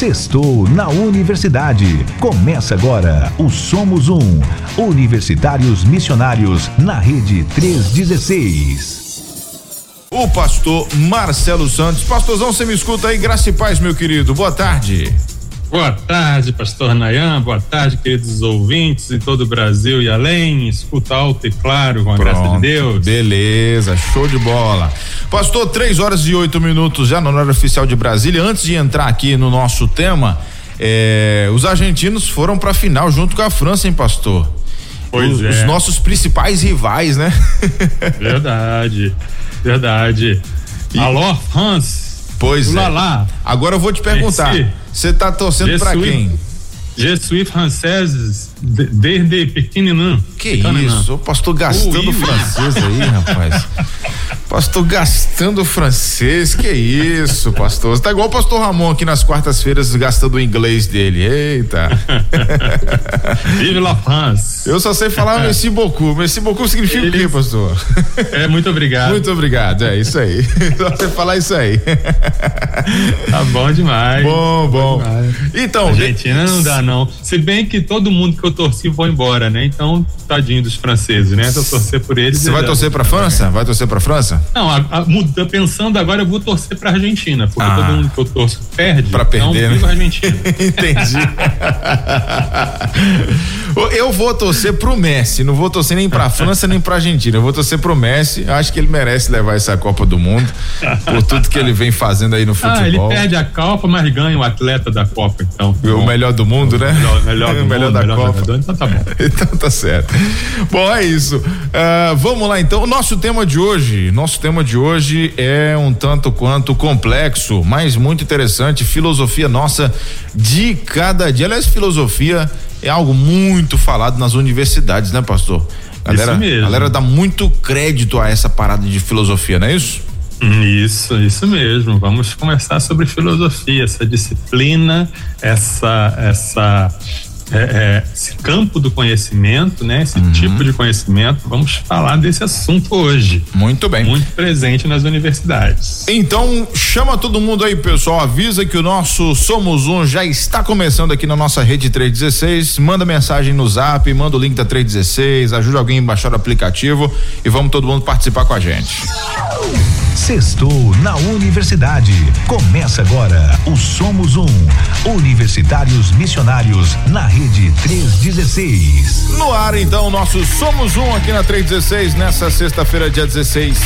Sextou na Universidade. Começa agora o Somos Um. Universitários Missionários na Rede 316. O pastor Marcelo Santos. Pastorzão, você me escuta aí? Graça e paz, meu querido. Boa tarde. Boa tarde, pastor Nayan. Boa tarde, queridos ouvintes de todo o Brasil e além. Escuta alto e claro, com a Pronto, graça de Deus. Beleza, show de bola. Pastor, três horas e oito minutos já no horário oficial de Brasília. Antes de entrar aqui no nosso tema, é, os argentinos foram pra final junto com a França, hein, pastor? Pois os, é. os nossos principais rivais, né? Verdade, verdade. Alô, Hans. Pois é. lá. Agora eu vou te perguntar, você tá torcendo suis- quem? Je suis française de- desde pequenininho. Que Pequenininho. isso? O pastor gastando Ui. francês aí, rapaz. Pastor gastando francês, que isso, pastor? Você tá igual o pastor Ramon aqui nas quartas-feiras gastando o inglês dele. Eita. Vive la France. Eu só sei falar merci beaucoup. Merci beaucoup significa o quê, pastor? É, muito obrigado. Muito obrigado, é isso aí. Só você falar isso aí. Tá bom demais. Bom, bom. demais. Então, Argentina não dá, não. Se bem que todo mundo que eu torci foi embora, né? Então, tadinho dos franceses, né? Se eu torcer por eles. Você vai torcer pra França? Vai torcer pra França? Não, a, a, pensando agora, eu vou torcer pra Argentina, porque Ah. todo mundo que eu torço perde. Pra perder, então, né? Argentina. Entendi. eu vou torcer pro Messi, não vou torcer nem pra França nem pra Argentina. Eu vou torcer pro Messi. Eu acho que ele merece levar essa Copa do Mundo por tudo que ele vem fazendo aí no ah, ele futebol. perde a Copa, mas ganha o atleta da Copa, então. o melhor do mundo, né? Melhor, melhor, do o melhor mundo, da melhor Copa. Então tá bom. Então tá certo. Bom, é isso. Ah, vamos lá então. O nosso tema de hoje, nosso tema de hoje é um tanto quanto complexo, mas muito interessante. Filosofia nossa de cada dia. Aliás, filosofia é algo muito falado nas universidades, né, pastor? Galera, Isso mesmo. galera dá muito crédito a essa parada de filosofia, não é isso? Isso, isso mesmo. Vamos conversar sobre filosofia, essa disciplina, essa, essa, é, é, esse campo do conhecimento, né? Esse Uhum. tipo de conhecimento. Vamos falar desse assunto hoje, Muito bem. muito presente nas universidades. Então, chama todo mundo aí, pessoal. Avisa que o nosso Somos Um já está começando aqui na nossa rede 316. Manda mensagem no zap, manda o link da 316, ajuda alguém a baixar o aplicativo e vamos todo mundo participar com a gente. Sextou na Universidade. Começa agora o Somos Um. Universitários Missionários na Rede 316. No ar, então, nosso Somos Um aqui na 316, nessa sexta-feira, dia 16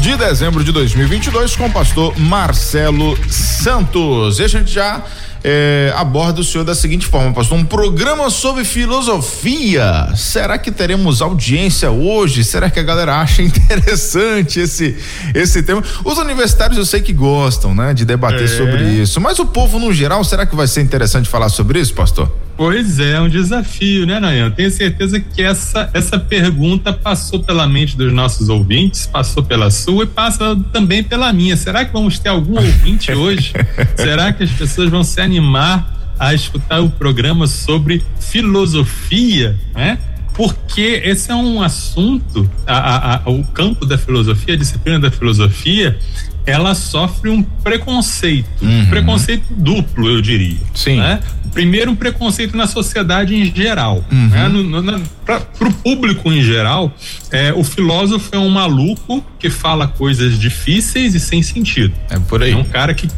de dezembro de 2022, com o pastor Marcelo Santos. E a gente já eh, aborda o senhor da seguinte forma, pastor: um programa sobre filosofia. Será que teremos audiência hoje? Será que a galera acha interessante esse, esse tema? Os universitários eu sei que gostam, né, de debater É. sobre isso, mas o povo no geral, será que vai ser interessante falar sobre isso, pastor? Pois é, é um desafio, né, Nayan? Tenho certeza que essa, essa pergunta passou pela mente dos nossos ouvintes, passou pela sua e passa também pela minha. Será que vamos ter algum ouvinte hoje? Será que as pessoas vão se animar a escutar o programa sobre filosofia, né? Porque esse é um assunto, a- a- a- o campo da filosofia, a disciplina da filosofia, ela sofre um preconceito, um preconceito duplo, eu diria. Sim. né? Primeiro, um preconceito na sociedade em geral. Né? No, na, pra, pro público em geral, é, o filósofo é um maluco que fala coisas difíceis e sem sentido. É por aí. É um cara que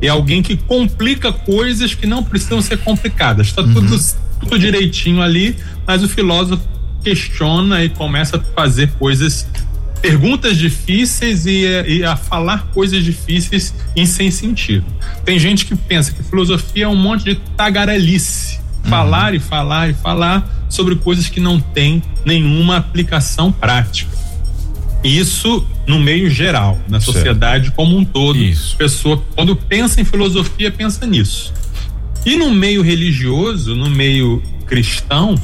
é alguém que complica coisas que não precisam ser complicadas. Está tudo, tudo direitinho ali, mas o filósofo questiona e começa a fazer coisas, perguntas difíceis e, e a falar coisas difíceis e sem sentido. Tem gente que pensa que filosofia é um monte de tagarelice. Falar e falar e falar sobre coisas que não têm nenhuma aplicação prática. Isso no meio geral, na Certo. sociedade como um todo. Isso. Pessoa, quando pensa em filosofia, pensa nisso. E no meio religioso, no meio cristão,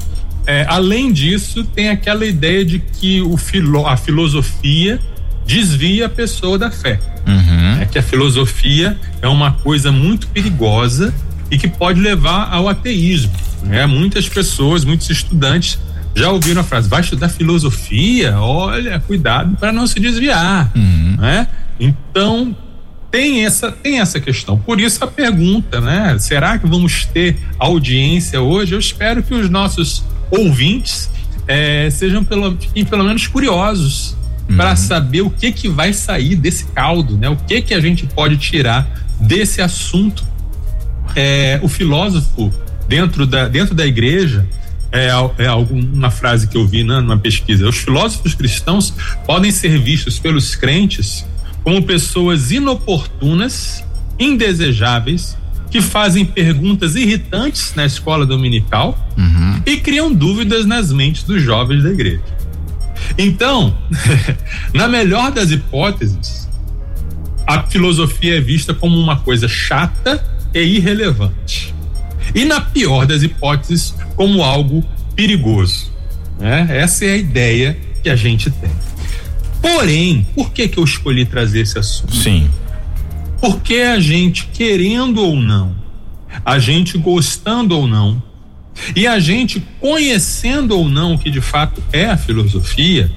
é, além disso, tem aquela ideia de que o filo, a filosofia desvia a pessoa da fé. Uhum. É que a filosofia é uma coisa muito perigosa e que pode levar ao ateísmo. Né? Muitas pessoas, muitos estudantes já ouviram a frase: vai estudar filosofia? Olha, cuidado para não se desviar. Uhum. Né? Então, tem essa, tem essa questão. Por isso a pergunta, né? Será que vamos ter audiência hoje? Eu espero que os nossos ouvintes é, sejam pelo, fiquem pelo menos curiosos uhum. para saber o que que vai sair desse caldo, né? O que que a gente pode tirar desse assunto. É, o filósofo dentro da, dentro da igreja é, é uma frase que eu vi né, numa pesquisa. Os filósofos cristãos podem ser vistos pelos crentes como pessoas inoportunas, indesejáveis, que fazem perguntas irritantes na escola dominical uhum. e criam dúvidas nas mentes dos jovens da igreja. Então, na melhor das hipóteses, a filosofia é vista como uma coisa chata e irrelevante. E na pior das hipóteses, como algo perigoso. Né? Essa é a ideia que a gente tem. Porém, por que que eu escolhi trazer esse assunto? Sim. Porque a gente querendo ou não, a gente gostando ou não, e a gente conhecendo ou não o que de fato é a filosofia,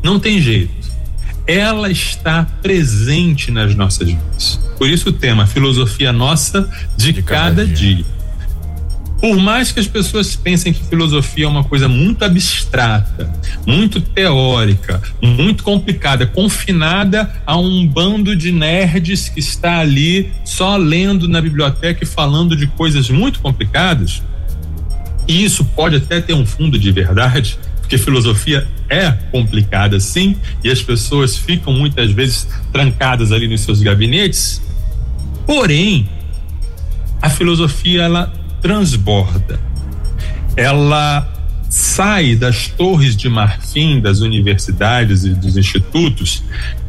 não tem jeito. Ela está presente nas nossas vidas. Por isso o tema filosofia nossa de, de cada, cada dia. dia. Por mais que as pessoas pensem que filosofia é uma coisa muito abstrata, muito teórica, muito complicada, confinada a um bando de nerds que está ali só lendo na biblioteca e falando de coisas muito complicadas, e isso pode até ter um fundo de verdade, porque filosofia é complicada sim, e as pessoas ficam muitas vezes trancadas ali nos seus gabinetes. Porém, a filosofia ela transborda. Ela sai das torres de marfim das universidades e dos institutos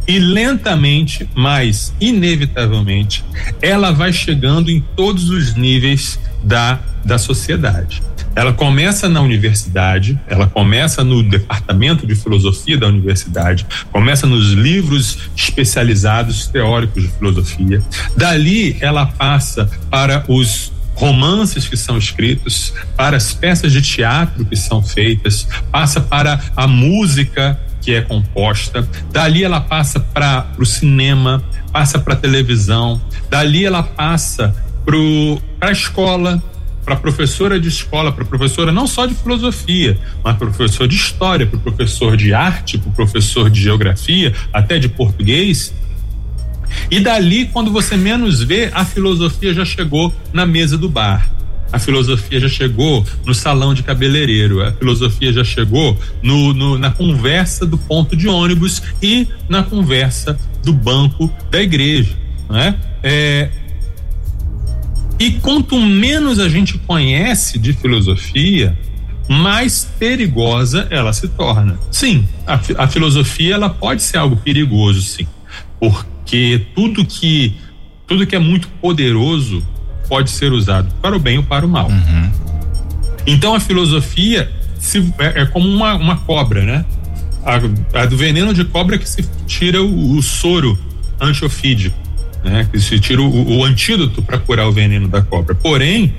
e lentamente, mas inevitavelmente, ela vai chegando em todos os níveis da, da sociedade. Ela começa na universidade, ela começa no departamento de filosofia da universidade, começa nos livros especializados teóricos de filosofia. Dali ela passa para os romances que são escritos, para as peças de teatro que são feitas, passa para a música que é composta, dali ela passa para o cinema, passa para a televisão, dali ela passa para a escola, para professora de escola, para professora não só de filosofia, mas professor de história, para professor de arte, para professor de geografia, até de português, e dali, quando você menos vê, a filosofia já chegou na mesa do bar. A filosofia já chegou no salão de cabeleireiro, a filosofia já chegou no, no, na conversa do ponto de ônibus e na conversa do banco da igreja. Né? É, e quanto menos a gente conhece de filosofia, mais perigosa ela se torna. Sim, a, a filosofia ela pode ser algo perigoso, sim, porque que tudo que tudo que é muito poderoso pode ser usado para o bem ou para o mal. Uhum. Então a filosofia se, é, é, como uma, uma cobra, né? A, a, do veneno de cobra que se tira o, o soro antiofídico, né? Que se tira o, o antídoto para curar o veneno da cobra. Porém,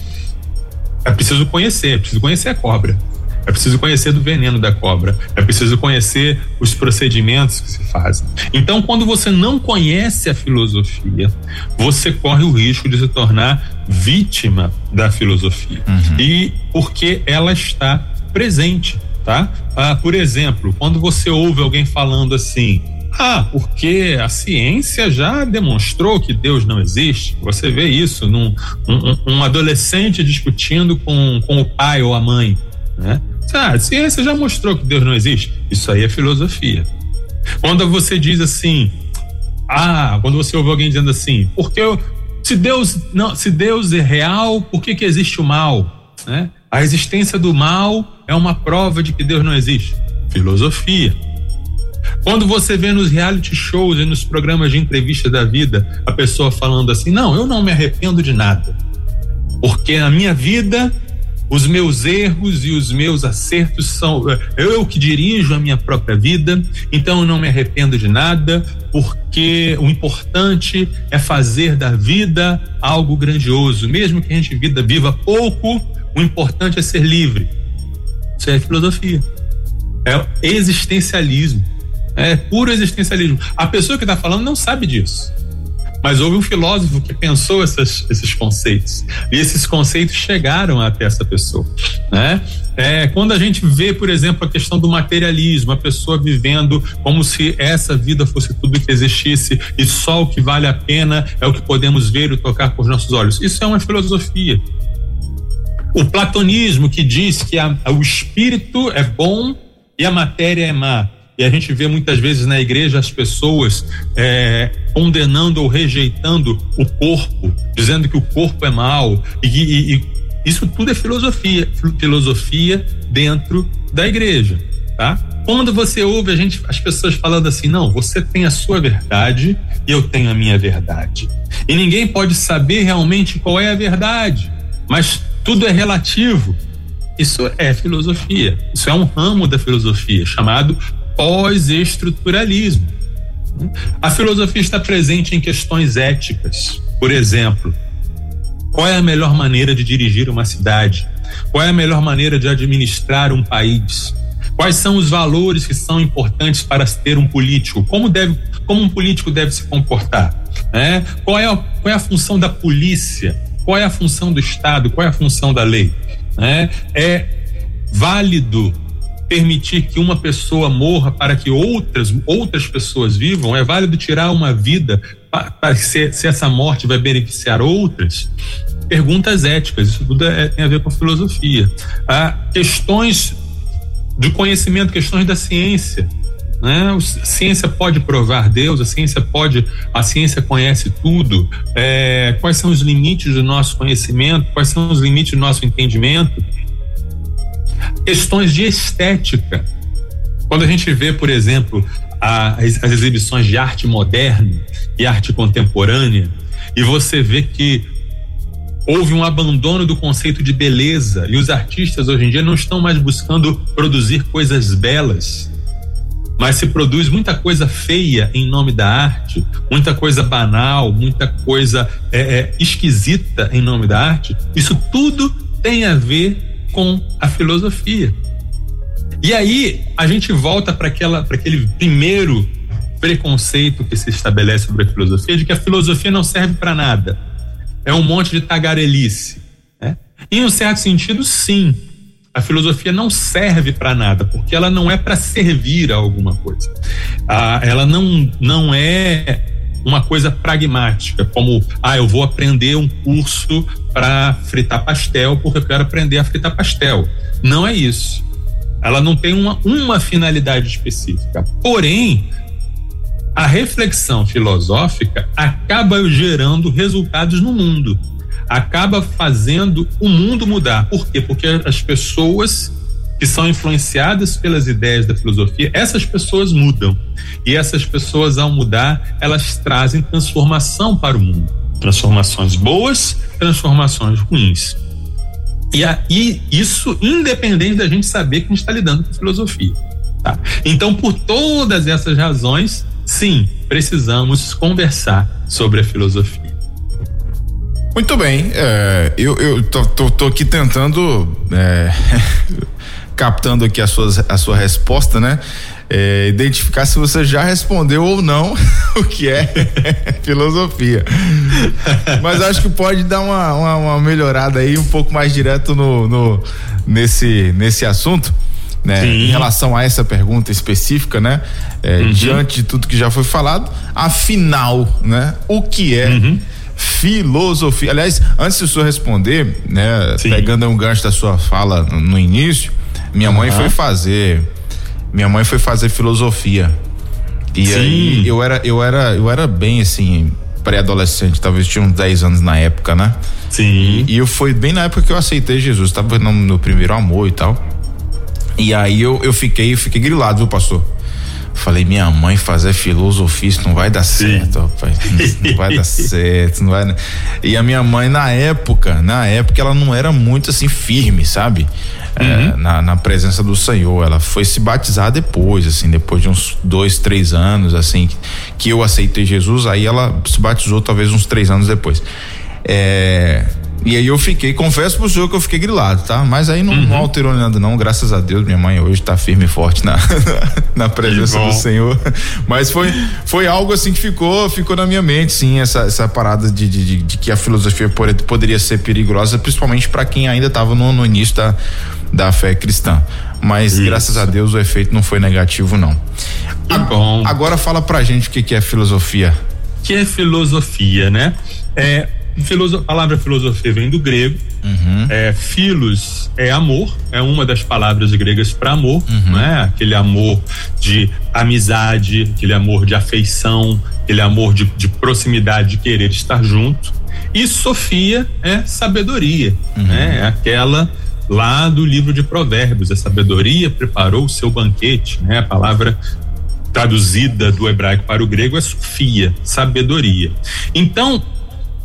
é preciso conhecer, é preciso conhecer a cobra. É preciso conhecer do veneno da cobra. É preciso conhecer os procedimentos que se fazem. Então, quando você não conhece a filosofia, você corre o risco de se tornar vítima da filosofia. Uhum. E porque ela está presente, tá? Ah, por exemplo, quando você ouve alguém falando assim, ah, porque a ciência já demonstrou que Deus não existe. Você vê isso num um, um adolescente discutindo com, com o pai ou a mãe, né? Ah, a ciência já mostrou que Deus não existe. Isso aí é filosofia. Quando você diz assim, ah, quando você ouve alguém dizendo assim, porque eu, se Deus não, se Deus é real, por que que existe o mal? Né? A existência do mal é uma prova de que Deus não existe. Filosofia. Quando você vê nos reality shows e nos programas de entrevista da vida a pessoa falando assim, não, eu não me arrependo de nada, porque a minha vida os meus erros e os meus acertos são eu que dirijo a minha própria vida, então eu não me arrependo de nada, porque o importante é fazer da vida algo grandioso, mesmo que a gente vida viva pouco, o importante é ser livre. Isso é filosofia. É existencialismo. É puro existencialismo. A pessoa que está falando não sabe disso mas houve um filósofo que pensou essas, esses conceitos e esses conceitos chegaram até essa pessoa, né? É, quando a gente vê, por exemplo, a questão do materialismo, a pessoa vivendo como se essa vida fosse tudo que existisse e só o que vale a pena é o que podemos ver e tocar com os nossos olhos. Isso é uma filosofia. O platonismo que diz que a, o espírito é bom e a matéria é má. E a gente vê muitas vezes na igreja as pessoas é, condenando ou rejeitando o corpo, dizendo que o corpo é mal. E, e, e isso tudo é filosofia, filosofia dentro da igreja, tá? Quando você ouve a gente, as pessoas falando assim, não, você tem a sua verdade e eu tenho a minha verdade. E ninguém pode saber realmente qual é a verdade, mas tudo é relativo. Isso é filosofia. Isso é um ramo da filosofia chamado pós-estruturalismo. A filosofia está presente em questões éticas. Por exemplo, qual é a melhor maneira de dirigir uma cidade? Qual é a melhor maneira de administrar um país? Quais são os valores que são importantes para ter um político? Como, deve, como um político deve se comportar? É? Qual, é a, qual é a função da polícia? Qual é a função do Estado? Qual é a função da lei? É, é válido permitir que uma pessoa morra para que outras outras pessoas vivam? É válido tirar uma vida para se, se essa morte vai beneficiar outras? Perguntas éticas, isso tudo é, tem a ver com filosofia. Ah, questões do conhecimento, questões da ciência. Né? A ciência pode provar Deus, a ciência pode, a ciência conhece tudo. É, quais são os limites do nosso conhecimento? Quais são os limites do nosso entendimento? Questões de estética. Quando a gente vê, por exemplo, as, as exibições de arte moderna e arte contemporânea, e você vê que houve um abandono do conceito de beleza e os artistas hoje em dia não estão mais buscando produzir coisas belas, mas se produz muita coisa feia em nome da arte, muita coisa banal, muita coisa é, é, esquisita em nome da arte. Isso tudo tem a ver com a filosofia. E aí a gente volta para aquele primeiro preconceito que se estabelece sobre a filosofia de que a filosofia não serve para nada. É um monte de tagarelice. Né? Em um certo sentido, sim. A filosofia não serve para nada, porque ela não é para servir a alguma coisa. Ah, ela não, não é uma coisa pragmática, como, ah, eu vou aprender um curso para fritar pastel porque eu quero aprender a fritar pastel. Não é isso. Ela não tem uma, uma finalidade específica. Porém, a reflexão filosófica acaba gerando resultados no mundo, acaba fazendo o mundo mudar. Por quê? Porque as pessoas que são influenciadas pelas ideias da filosofia, essas pessoas mudam. E essas pessoas, ao mudar, elas trazem transformação para o mundo. Transformações boas, transformações ruins. E, a, e isso independente da gente saber que a gente está lidando com filosofia. Tá? Então, por todas essas razões, sim, precisamos conversar sobre a filosofia. Muito bem, é, eu, eu tô, tô, tô, aqui tentando é, captando aqui a, suas, a sua resposta, né? É, identificar se você já respondeu ou não o que é filosofia. Mas acho que pode dar uma, uma, uma, melhorada aí, um pouco mais direto no, no nesse, nesse assunto. Né, em relação a essa pergunta específica, né? É, uhum. Diante de tudo que já foi falado, afinal, né? O que é uhum. filosofia? Aliás, antes de o senhor responder, né? Sim. Pegando um gancho da sua fala no, no início, minha mãe foi fazer. Minha mãe foi fazer filosofia. E Sim. aí eu era, eu era, eu era bem assim, pré-adolescente, talvez tinha uns 10 anos na época, né? Sim. E, eu foi bem na época que eu aceitei Jesus, tava no, no primeiro amor e tal. E aí eu, eu fiquei, eu fiquei grilado, viu, pastor? Falei, minha mãe fazer filosofia, isso não vai dar Sim. certo, rapaz. Não, não vai dar certo, não vai. E a minha mãe, na época, na época, ela não era muito assim firme, sabe? É, uhum. é, na, na, presença do Senhor. Ela foi se batizar depois, assim, depois de uns dois, três anos, assim, que, eu aceitei Jesus. Aí ela se batizou talvez uns três anos depois. É, E aí eu fiquei, confesso pro senhor que eu fiquei grilado, tá? Mas aí não, uhum. não alterou nada não, graças a Deus, minha mãe hoje tá firme e forte na, na presença do Senhor. Mas foi, foi algo assim que ficou, ficou na minha mente, sim, essa, essa parada de, de, de que a filosofia poderia ser perigosa, principalmente para quem ainda estava no, no início da, da fé cristã. Mas Isso. graças a Deus o efeito não foi negativo, não. Que bom. Agora fala pra gente o que, que é filosofia. Que é filosofia, né? É, Filoso, a palavra filosofia vem do grego. Uhum. É, filos é amor, é uma das palavras gregas para amor, uhum. né? Aquele amor de amizade, aquele amor de afeição, aquele amor de, de proximidade, de querer estar junto. E Sofia é sabedoria, uhum. né? É aquela lá do livro de Provérbios, a sabedoria preparou o seu banquete, né? A palavra traduzida do hebraico para o grego é Sofia, sabedoria. Então,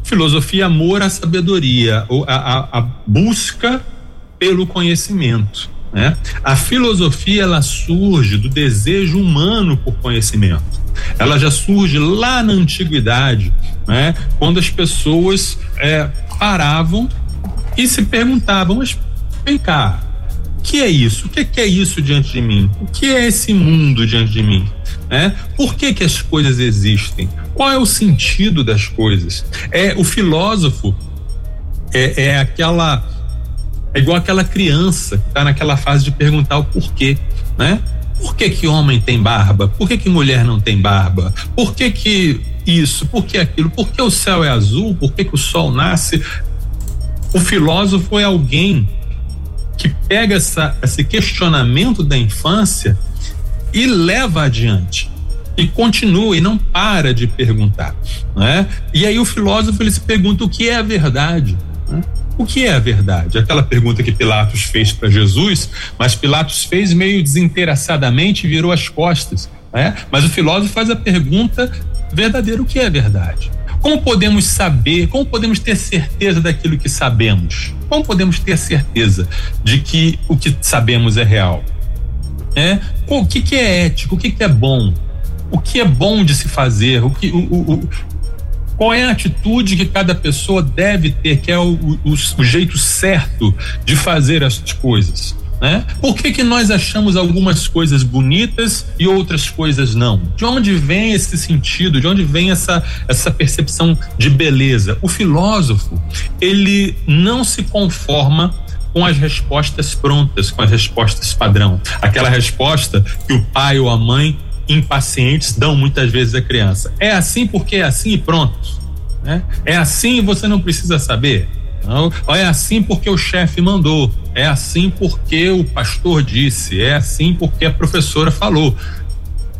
filosofia, amor à sabedoria, a, a, a busca pelo conhecimento. Né? A filosofia ela surge do desejo humano por conhecimento. Ela já surge lá na antiguidade, né? quando as pessoas é, paravam e se perguntavam: mas vem cá, o que é isso? O que é isso diante de mim? O que é esse mundo diante de mim? Né? Por que, que as coisas existem? Qual é o sentido das coisas? É o filósofo é, é aquela é igual aquela criança que está naquela fase de perguntar o porquê, né? Por que que homem tem barba? Por que que mulher não tem barba? Por que que isso? Por que aquilo? Por que o céu é azul? Por que que o sol nasce? O filósofo é alguém que pega essa, esse questionamento da infância e leva adiante e continua e não para de perguntar, né? E aí o filósofo ele se pergunta o que é a verdade, né? O que é a verdade? Aquela pergunta que Pilatos fez para Jesus, mas Pilatos fez meio desinteressadamente e virou as costas, né? Mas o filósofo faz a pergunta verdadeira: o que é a verdade? Como podemos saber, como podemos ter certeza daquilo que sabemos? Como podemos ter certeza de que o que sabemos é real? É? O que, que é ético? O que, que é bom? O que é bom de se fazer? O que, o, o, qual é a atitude que cada pessoa deve ter, que é o, o, o jeito certo de fazer as coisas? Né? Por que, que nós achamos algumas coisas bonitas e outras coisas não? De onde vem esse sentido? De onde vem essa, essa percepção de beleza? O filósofo, ele não se conforma com as respostas prontas, com as respostas padrão. Aquela resposta que o pai ou a mãe impacientes dão muitas vezes à criança. É assim porque é assim e pronto. Né? É assim e você não precisa saber. Não, é assim porque o chefe mandou, é assim porque o pastor disse, é assim porque a professora falou.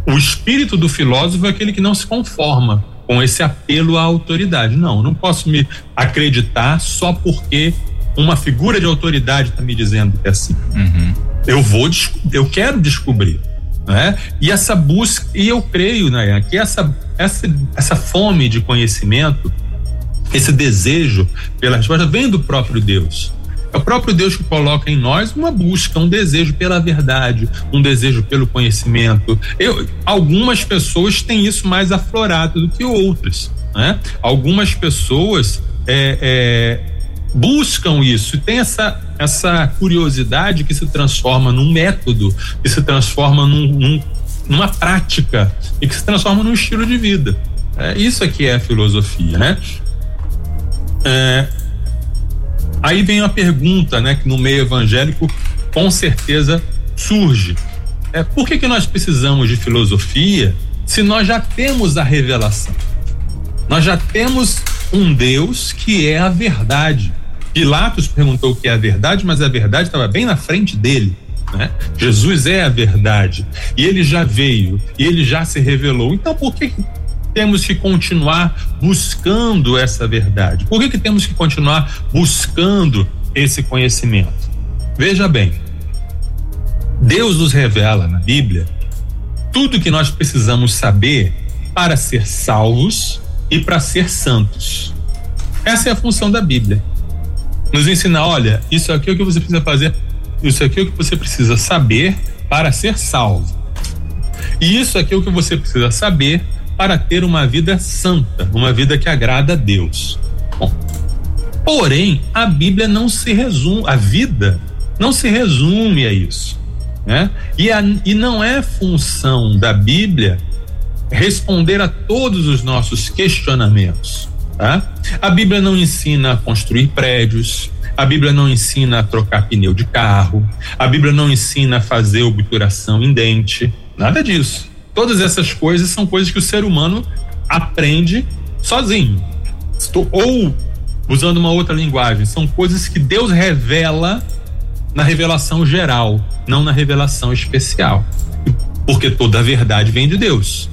O espírito do filósofo é aquele que não se conforma com esse apelo à autoridade. Não, não posso me acreditar só porque uma figura de autoridade está me dizendo que é assim. Uhum. Eu vou, eu quero descobrir. Né? E essa busca, e eu creio, né, que essa, essa, essa fome de conhecimento, esse desejo pela resposta vem do próprio Deus. É o próprio Deus que coloca em nós uma busca, um desejo pela verdade, um desejo pelo conhecimento. Eu, algumas pessoas têm isso mais aflorado do que outras. Né? Algumas pessoas é, é, buscam isso e tem essa, essa curiosidade que se transforma num método, que se transforma num, num, numa prática e que se transforma num estilo de vida. É, isso aqui é a filosofia, né? É, aí vem a pergunta, né, que no meio evangélico com certeza surge. É, por que, que nós precisamos de filosofia se nós já temos a revelação? Nós já temos um Deus que é a verdade. Pilatos perguntou o que é a verdade, mas a verdade estava bem na frente dele. Né? Jesus é a verdade e ele já veio e ele já se revelou. Então, por que temos que continuar buscando essa verdade? Por que, que temos que continuar buscando esse conhecimento? Veja bem, Deus nos revela na Bíblia tudo que nós precisamos saber para ser salvos e para ser santos. Essa é a função da Bíblia nos ensinar, olha, isso aqui é o que você precisa fazer, isso aqui é o que você precisa saber para ser salvo. E isso aqui é o que você precisa saber para ter uma vida santa, uma vida que agrada a Deus. Bom, Porém, a Bíblia não se resume, a vida não se resume a isso. Né? E, a, e não é função da Bíblia responder a todos os nossos questionamentos. Tá? A Bíblia não ensina a construir prédios, a Bíblia não ensina a trocar pneu de carro, a Bíblia não ensina a fazer obturação em dente, nada disso. Todas essas coisas são coisas que o ser humano aprende sozinho. Ou, usando uma outra linguagem, são coisas que Deus revela na revelação geral, não na revelação especial. Porque toda a verdade vem de Deus.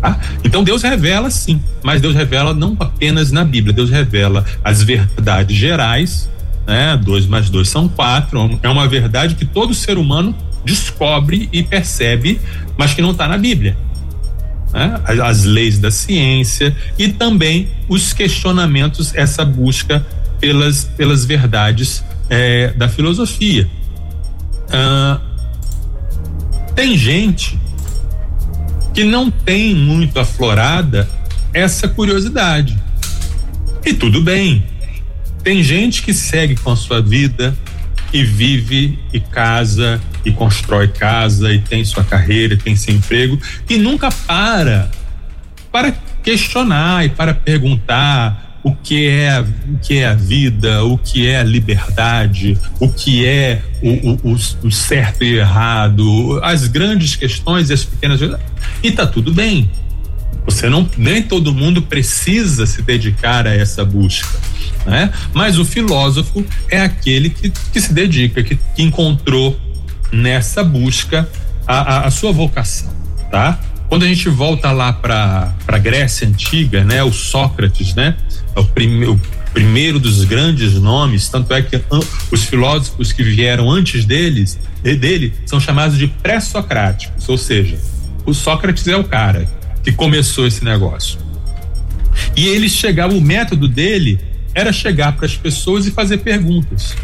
Tá? Então Deus revela sim, mas Deus revela não apenas na Bíblia, Deus revela as verdades gerais, né? Dois mais dois são quatro, é uma verdade que todo ser humano descobre e percebe, mas que não está na Bíblia. Né? As, as, leis da ciência e também os questionamentos, essa busca pelas, pelas verdades é, da filosofia. Ah, tem gente que não tem muito aflorada essa curiosidade. E tudo bem. Tem gente que segue com a sua vida e vive e casa e constrói casa e tem sua carreira, e tem seu emprego e nunca para para questionar e para perguntar o que é o que é a vida, o que é a liberdade, o que é o, o, o certo e errado, as grandes questões e as pequenas e tá tudo bem. Você não nem todo mundo precisa se dedicar a essa busca, né? Mas o filósofo é aquele que, que se dedica, que, que encontrou nessa busca a, a, a sua vocação, tá? Quando a gente volta lá para a Grécia antiga, né, o Sócrates, né, é o, prime, o primeiro dos grandes nomes, tanto é que os filósofos que vieram antes deles, dele são chamados de pré-socráticos, ou seja, o Sócrates é o cara que começou esse negócio. E ele chegava, o método dele era chegar para as pessoas e fazer perguntas.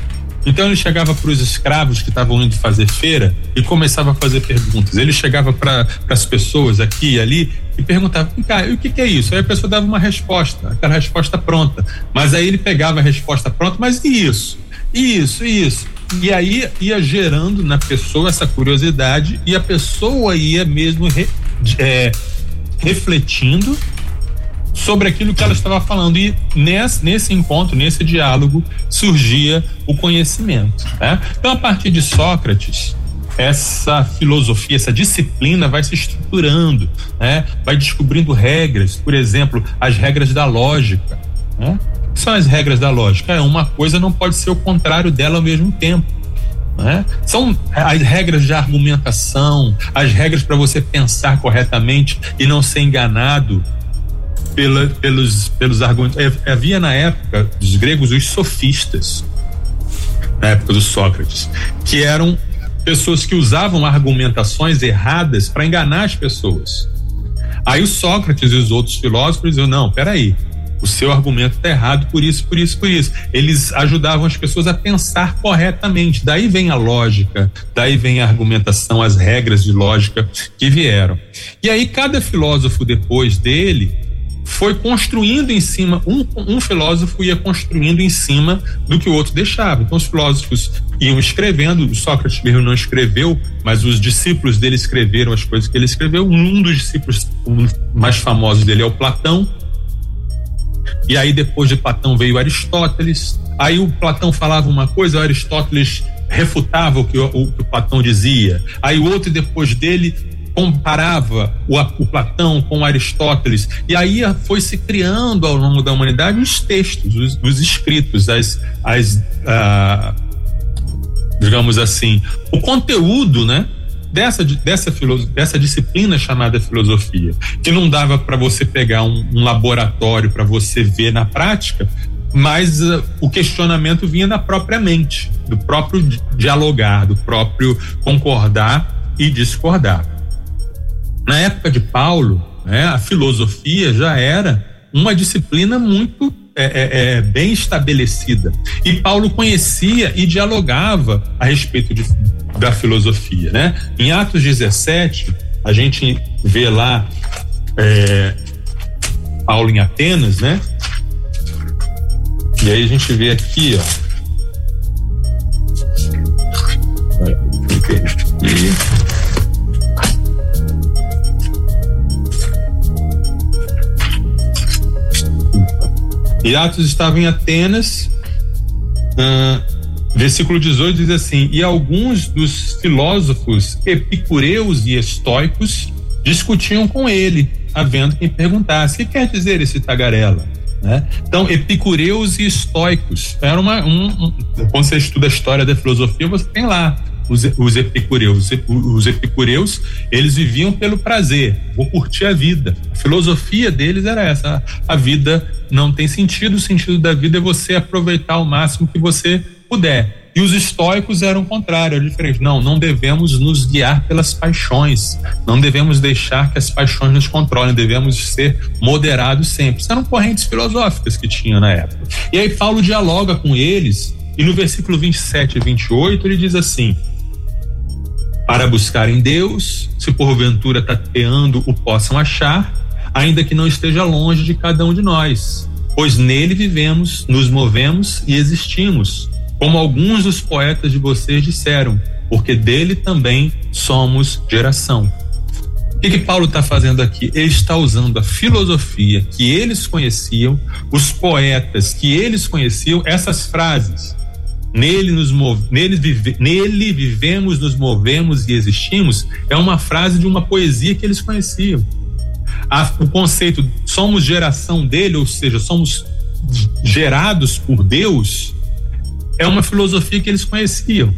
Então ele chegava para os escravos que estavam indo fazer feira e começava a fazer perguntas. Ele chegava para as pessoas aqui e ali e perguntava: cara, o que, que, é isso? Aí a pessoa dava uma resposta, aquela resposta pronta. Mas aí ele pegava a resposta pronta, mas e isso? Isso, isso. E aí ia gerando na pessoa essa curiosidade e a pessoa ia mesmo re, é, refletindo sobre aquilo que ela estava falando. E nesse, nesse encontro, nesse diálogo, surgia o conhecimento. Né? Então, a partir de Sócrates, essa filosofia, essa disciplina vai se estruturando, né? vai descobrindo regras, por exemplo, as regras da lógica. Né? São as regras da lógica? É, uma coisa não pode ser o contrário dela ao mesmo tempo. Né? São as regras de argumentação, as regras para você pensar corretamente e não ser enganado pela, pelos, pelos argumentos. É, havia na época dos gregos os sofistas, na época do Sócrates, que eram pessoas que usavam argumentações erradas para enganar as pessoas. Aí o Sócrates e os outros filósofos diziam: não, peraí, o seu argumento está errado por isso, por isso, por isso. Eles ajudavam as pessoas a pensar corretamente. Daí vem a lógica, daí vem a argumentação, as regras de lógica que vieram. E aí cada filósofo depois dele foi construindo em cima, um, um filósofo ia construindo em cima do que o outro deixava. Então os filósofos iam escrevendo, Sócrates mesmo não escreveu, mas os discípulos dele escreveram as coisas que ele escreveu. Um dos discípulos mais famosos dele é o Platão. E aí depois de Platão veio Aristóteles. Aí o Platão falava uma coisa, o Aristóteles refutava o que o, o, que o Platão dizia. Aí o outro depois dele comparava o, o, Platão com Aristóteles, e aí foi se criando ao longo da humanidade os textos, os, os escritos, as, as ah, digamos assim, o conteúdo, né? Dessa, dessa, dessa disciplina chamada filosofia, que não dava para você pegar um, um laboratório para você ver na prática, mas uh, o questionamento vinha da própria mente, do próprio dialogar, do próprio concordar e discordar. Na época de Paulo, né, a filosofia já era uma disciplina muito é, é, é, bem estabelecida. E Paulo conhecia e dialogava a respeito de, da filosofia. Né? Em Atos 17, a gente vê lá é, Paulo em Atenas, né? E aí a gente vê aqui, ó. Aqui. Atos estava em Atenas, uh, versículo 18 diz assim: E alguns dos filósofos epicureus e estoicos discutiam com ele, havendo quem perguntasse: o que quer dizer esse tagarela? Né? Então, epicureus e estoicos. Era uma, um, um, quando você estuda a história da filosofia, você tem lá os, os epicureus. Os epicureus, eles viviam pelo prazer, vou curtir a vida. A filosofia deles era essa: a vida não tem sentido, o sentido da vida é você aproveitar o máximo que você puder. E os estoicos eram o contrário, era diferente. Não, não devemos nos guiar pelas paixões, não devemos deixar que as paixões nos controlem, devemos ser moderados sempre. Isso eram correntes filosóficas que tinha na época. E aí Paulo dialoga com eles, e no versículo 27 e 28 ele diz assim: Para buscarem Deus, se porventura tateando o possam achar, ainda que não esteja longe de cada um de nós, pois nele vivemos, nos movemos e existimos como alguns dos poetas de vocês disseram, porque dele também somos geração. O que, que Paulo está fazendo aqui? Ele está usando a filosofia que eles conheciam, os poetas que eles conheciam, essas frases. Nele, nos move, nele, vive, nele vivemos, nos movemos e existimos, é uma frase de uma poesia que eles conheciam. A, o conceito somos geração dele, ou seja, somos gerados por Deus, é uma filosofia que eles conheciam.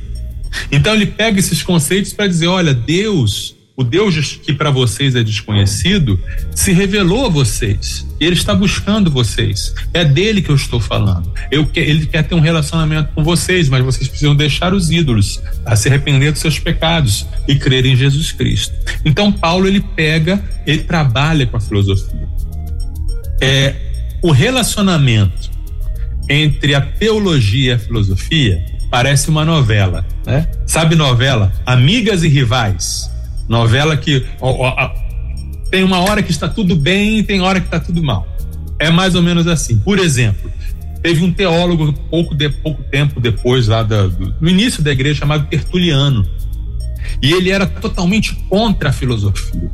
Então ele pega esses conceitos para dizer: olha, Deus, o Deus que para vocês é desconhecido, se revelou a vocês. Ele está buscando vocês. É dele que eu estou falando. Eu, ele quer ter um relacionamento com vocês, mas vocês precisam deixar os ídolos, a se arrepender dos seus pecados e crer em Jesus Cristo. Então Paulo ele pega, ele trabalha com a filosofia. É o relacionamento entre a teologia e a filosofia parece uma novela, né? Sabe novela? Amigas e rivais. Novela que ó, ó, tem uma hora que está tudo bem tem hora que está tudo mal. É mais ou menos assim. Por exemplo, teve um teólogo pouco de pouco tempo depois lá do, do início da igreja chamado Tertuliano. E ele era totalmente contra a filosofia.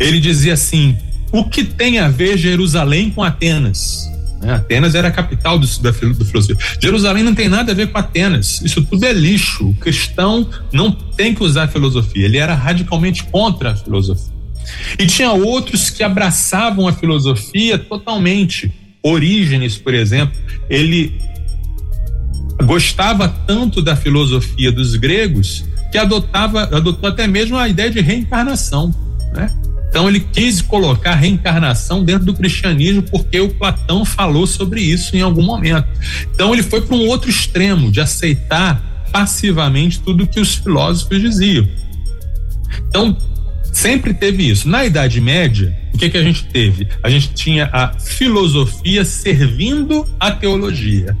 Ele dizia assim: o que tem a ver Jerusalém com Atenas? Né? Atenas era a capital do, da, do filosofia. Jerusalém não tem nada a ver com Atenas. Isso tudo é lixo. O cristão não tem que usar filosofia. Ele era radicalmente contra a filosofia. E tinha outros que abraçavam a filosofia totalmente. Orígenes, por exemplo, ele gostava tanto da filosofia dos gregos que adotava, adotou até mesmo a ideia de reencarnação. Né? Então ele quis colocar a reencarnação dentro do cristianismo porque o Platão falou sobre isso em algum momento. Então ele foi para um outro extremo de aceitar passivamente tudo que os filósofos diziam. Então sempre teve isso. Na Idade Média, o que que a gente teve? A gente tinha a filosofia servindo a teologia.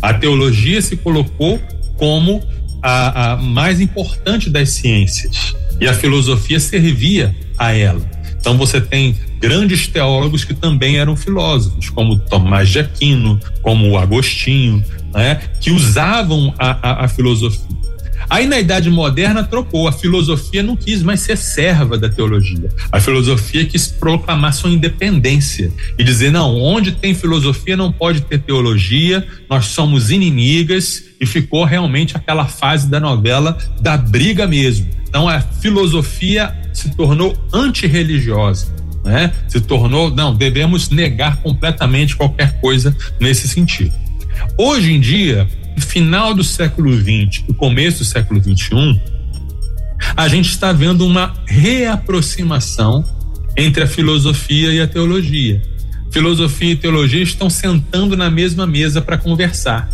A teologia se colocou como a, a mais importante das ciências e a filosofia servia a ela. Então você tem grandes teólogos que também eram filósofos, como Tomás de Aquino, como Agostinho, né, que usavam a, a, a filosofia. Aí na Idade Moderna trocou, a filosofia não quis mais ser serva da teologia. A filosofia quis proclamar sua independência e dizer: não, onde tem filosofia não pode ter teologia, nós somos inimigas, e ficou realmente aquela fase da novela da briga mesmo. Então a filosofia se tornou antirreligiosa. Né? Se tornou, não, devemos negar completamente qualquer coisa nesse sentido. Hoje em dia, no final do século XX e começo do século XXI, a gente está vendo uma reaproximação entre a filosofia e a teologia. Filosofia e teologia estão sentando na mesma mesa para conversar.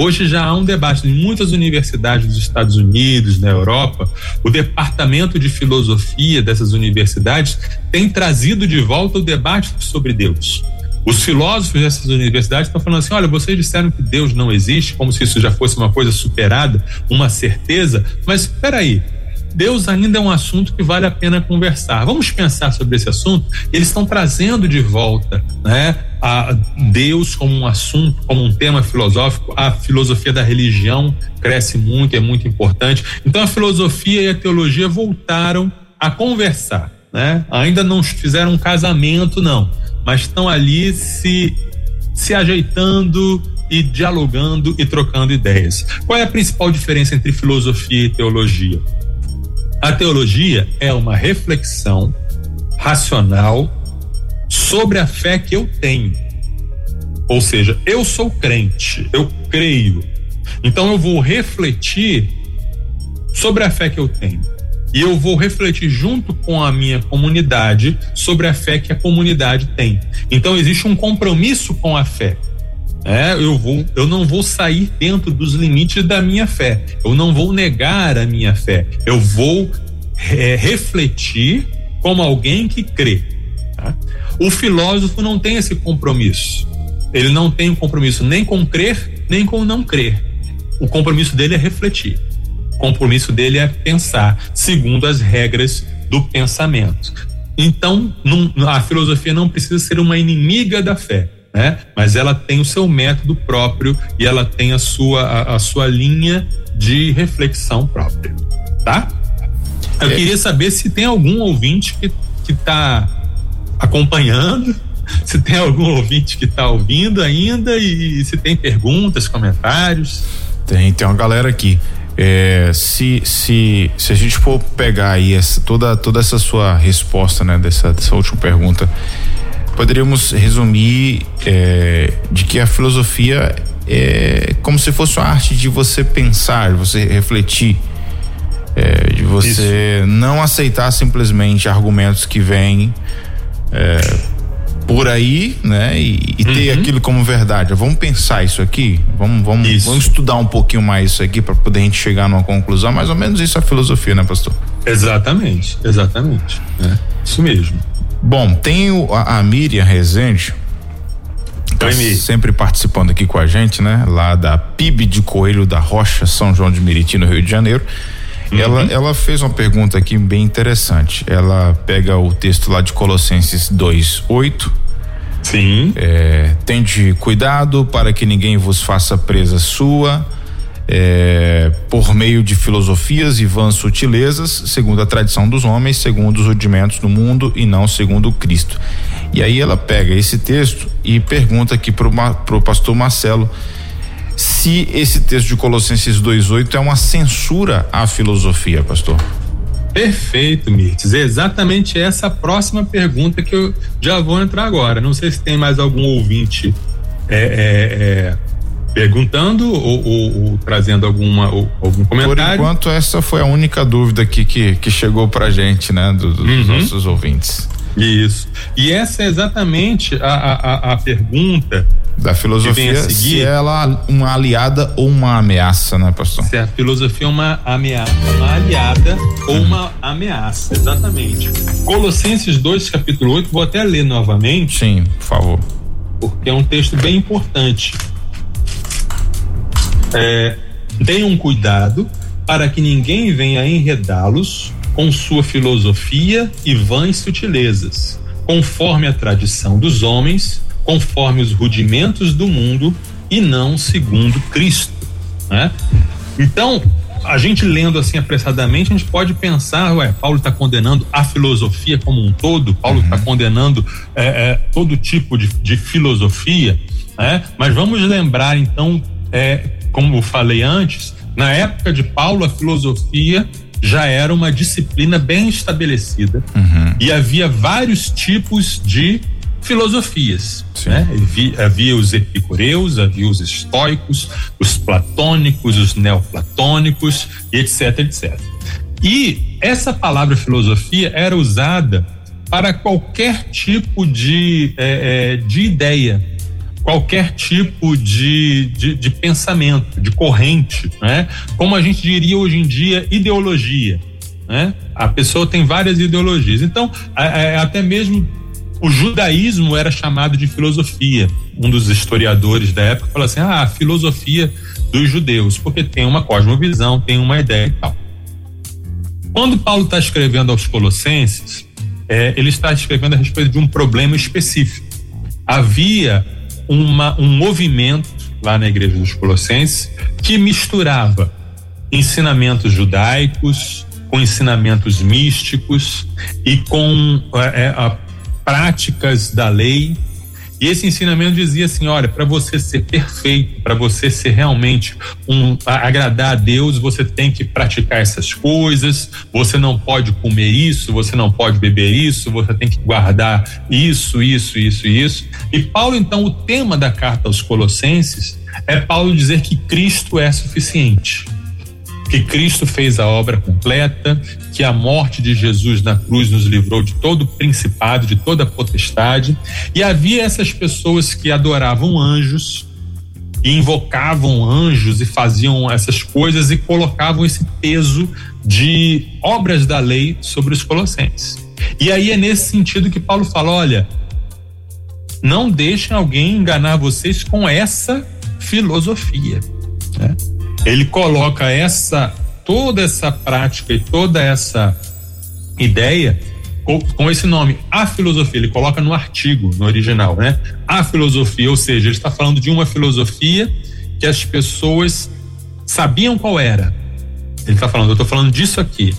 Hoje já há um debate em muitas universidades dos Estados Unidos, na Europa, o departamento de filosofia dessas universidades tem trazido de volta o debate sobre Deus. Os filósofos dessas universidades estão falando assim: olha, vocês disseram que Deus não existe, como se isso já fosse uma coisa superada, uma certeza, mas espera aí, Deus ainda é um assunto que vale a pena conversar. Vamos pensar sobre esse assunto. Eles estão trazendo de volta, né, a Deus como um assunto, como um tema filosófico. A filosofia da religião cresce muito, é muito importante. Então a filosofia e a teologia voltaram a conversar, né? Ainda não fizeram um casamento, não, mas estão ali se se ajeitando, e dialogando e trocando ideias. Qual é a principal diferença entre filosofia e teologia? A teologia é uma reflexão racional sobre a fé que eu tenho. Ou seja, eu sou crente, eu creio. Então eu vou refletir sobre a fé que eu tenho. E eu vou refletir junto com a minha comunidade sobre a fé que a comunidade tem. Então existe um compromisso com a fé. É, eu vou, eu não vou sair dentro dos limites da minha fé. Eu não vou negar a minha fé. Eu vou é, refletir como alguém que crê. Tá? O filósofo não tem esse compromisso. Ele não tem um compromisso nem com crer, nem com não crer. O compromisso dele é refletir. O compromisso dele é pensar segundo as regras do pensamento. Então, a filosofia não precisa ser uma inimiga da fé né? Mas ela tem o seu método próprio e ela tem a sua, a, a sua linha de reflexão própria, tá? Eu é. queria saber se tem algum ouvinte que que está acompanhando, se tem algum ouvinte que está ouvindo ainda e, e se tem perguntas, comentários. Tem, tem uma galera aqui. É, se, se, se a gente for pegar aí essa, toda, toda essa sua resposta, né, dessa, dessa última pergunta, poderíamos resumir é, de que a filosofia é como se fosse uma arte de você pensar, de você refletir, é, de você Isso. não aceitar simplesmente argumentos que vêm é, por aí, né? E, e ter uhum. aquilo como verdade. Vamos pensar isso aqui, vamos, vamos, vamos estudar um pouquinho mais isso aqui para poder a gente chegar numa conclusão. Mais ou menos isso é a filosofia, né, pastor? Exatamente, exatamente. É, isso mesmo. Bom, tem o, a, a Miriam Rezende, tá sempre participando aqui com a gente, né? Lá da PIB de Coelho da Rocha, São João de Meriti, no Rio de Janeiro. Uhum. Ela, ela fez uma pergunta aqui bem interessante. Ela pega o texto lá de Colossenses 2, 8. Sim. É, tende cuidado para que ninguém vos faça presa sua é, por meio de filosofias e vãs sutilezas, segundo a tradição dos homens, segundo os rudimentos do mundo e não segundo Cristo. E aí ela pega esse texto e pergunta aqui pro, pro pastor Marcelo se esse texto de Colossenses 2:8 é uma censura à filosofia, pastor. Perfeito, Mirtes. É exatamente essa próxima pergunta que eu já vou entrar agora. Não sei se tem mais algum ouvinte é, é, é perguntando ou, ou, ou trazendo alguma ou, algum comentário. Por enquanto essa foi a única dúvida aqui que, que chegou pra gente, né, do, dos uhum. nossos ouvintes. Isso. E essa é exatamente a, a, a pergunta da filosofia se ela é uma aliada ou uma ameaça, né, pastor? Se a filosofia é uma ameaça, uma aliada ou uhum. uma ameaça, exatamente. Colossenses 2, capítulo 8, vou até ler novamente. Sim, por favor. Porque é um texto bem importante. É, tenham cuidado para que ninguém venha enredá-los com sua filosofia e vãs sutilezas, conforme a tradição dos homens, conforme os rudimentos do mundo e não segundo Cristo, né? Então, a gente lendo assim apressadamente, a gente pode pensar, ué, Paulo está condenando a filosofia como um todo, Paulo está uhum. condenando é, é, todo tipo de, de filosofia, né? Mas vamos lembrar então é, como eu falei antes, na época de Paulo, a filosofia já era uma disciplina bem estabelecida uhum. e havia vários tipos de filosofias. Né? Havia, havia os epicureus, havia os estoicos, os platônicos, os neoplatônicos, etc, etc. E essa palavra filosofia era usada para qualquer tipo de, é, de ideia qualquer tipo de, de, de, pensamento, de corrente, né? Como a gente diria hoje em dia, ideologia, né? A pessoa tem várias ideologias. Então, até mesmo o judaísmo era chamado de filosofia. Um dos historiadores da época falou assim: ah, a filosofia dos judeus, porque tem uma cosmovisão, tem uma ideia e tal. Quando Paulo está escrevendo aos Colossenses, é, ele está escrevendo a respeito de um problema específico. Havia uma, um movimento lá na igreja dos Colossenses que misturava ensinamentos judaicos com ensinamentos místicos e com é, é práticas da lei e esse ensinamento dizia assim: olha, para você ser perfeito, para você ser realmente um agradar a Deus, você tem que praticar essas coisas. Você não pode comer isso, você não pode beber isso, você tem que guardar isso, isso, isso, isso. E Paulo, então, o tema da carta aos Colossenses é Paulo dizer que Cristo é suficiente que Cristo fez a obra completa, que a morte de Jesus na cruz nos livrou de todo principado, de toda potestade, e havia essas pessoas que adoravam anjos e invocavam anjos e faziam essas coisas e colocavam esse peso de obras da lei sobre os colossenses. E aí é nesse sentido que Paulo fala: olha, não deixem alguém enganar vocês com essa filosofia. Né? Ele coloca essa toda essa prática e toda essa ideia com, com, esse nome, a filosofia. Ele coloca no artigo, no original, né? A filosofia, ou seja, ele está falando de uma filosofia que as pessoas sabiam qual era. Ele está falando, eu estou falando disso aqui.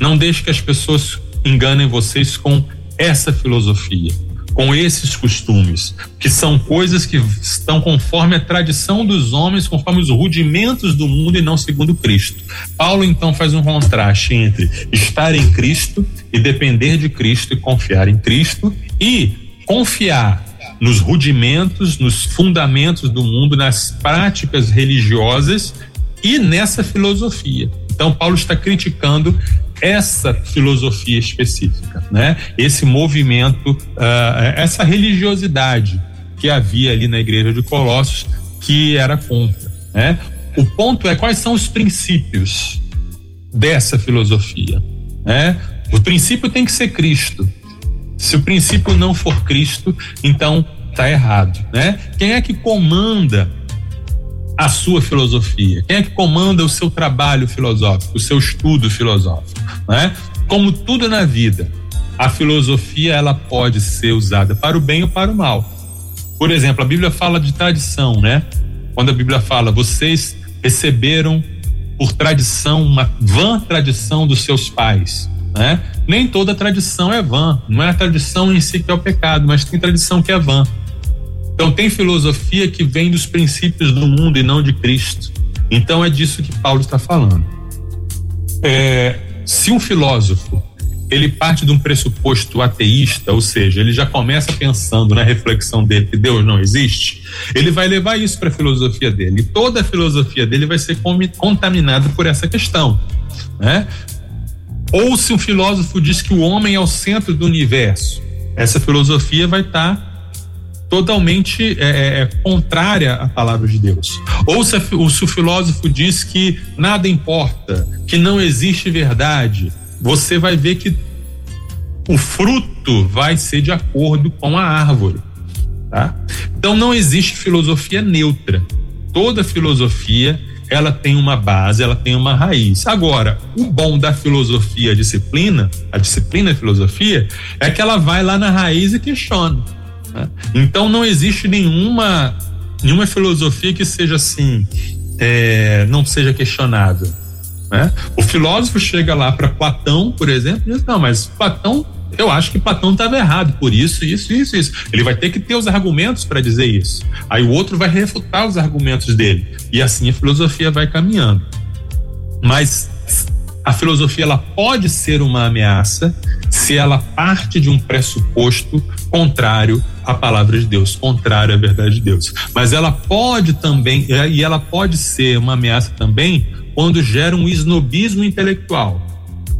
Não deixe que as pessoas enganem vocês com essa filosofia com esses costumes, que são coisas que estão conforme a tradição dos homens, conforme os rudimentos do mundo e não segundo Cristo. Paulo então faz um contraste entre estar em Cristo e depender de Cristo e confiar em Cristo e confiar nos rudimentos, nos fundamentos do mundo, nas práticas religiosas e nessa filosofia. Então Paulo está criticando essa filosofia específica, né? Esse movimento, uh, essa religiosidade que havia ali na igreja de Colossos que era contra, né? O ponto é quais são os princípios dessa filosofia, né? O princípio tem que ser Cristo. Se o princípio não for Cristo, então está errado, né? Quem é que comanda a sua filosofia? Quem é que comanda o seu trabalho filosófico, o seu estudo filosófico? Né? Como tudo na vida, a filosofia ela pode ser usada para o bem ou para o mal. Por exemplo, a Bíblia fala de tradição, né? Quando a Bíblia fala, vocês receberam por tradição, uma vã tradição dos seus pais. Né? Nem toda tradição é vã, não é a tradição em si que é o pecado, mas tem tradição que é vã. Então tem filosofia que vem dos princípios do mundo e não de Cristo. Então é disso que Paulo está falando. É, se um filósofo ele parte de um pressuposto ateísta, ou seja, ele já começa pensando na reflexão dele que Deus não existe, ele vai levar isso para a filosofia dele. E toda a filosofia dele vai ser contaminada por essa questão, né? Ou se um filósofo diz que o homem é o centro do universo, essa filosofia vai estar tá totalmente é, é, é, contrária à palavra de Deus. Ou se, o, se o filósofo diz que nada importa, que não existe verdade, você vai ver que o fruto vai ser de acordo com a árvore. Tá? Então não existe filosofia neutra. Toda filosofia ela tem uma base, ela tem uma raiz. Agora, o bom da filosofia, a disciplina, a disciplina a filosofia, é que ela vai lá na raiz e questiona. Né? Então não existe nenhuma nenhuma filosofia que seja assim, é, não seja questionável. Né? O filósofo chega lá para Platão, por exemplo, e diz: não, mas Platão, eu acho que Platão estava errado por isso, isso, isso, isso. Ele vai ter que ter os argumentos para dizer isso. Aí o outro vai refutar os argumentos dele. E assim a filosofia vai caminhando. Mas a filosofia ela pode ser uma ameaça se ela parte de um pressuposto contrário à palavra de Deus, contrário à verdade de Deus. Mas ela pode também, e ela pode ser uma ameaça também quando gera um esnobismo intelectual.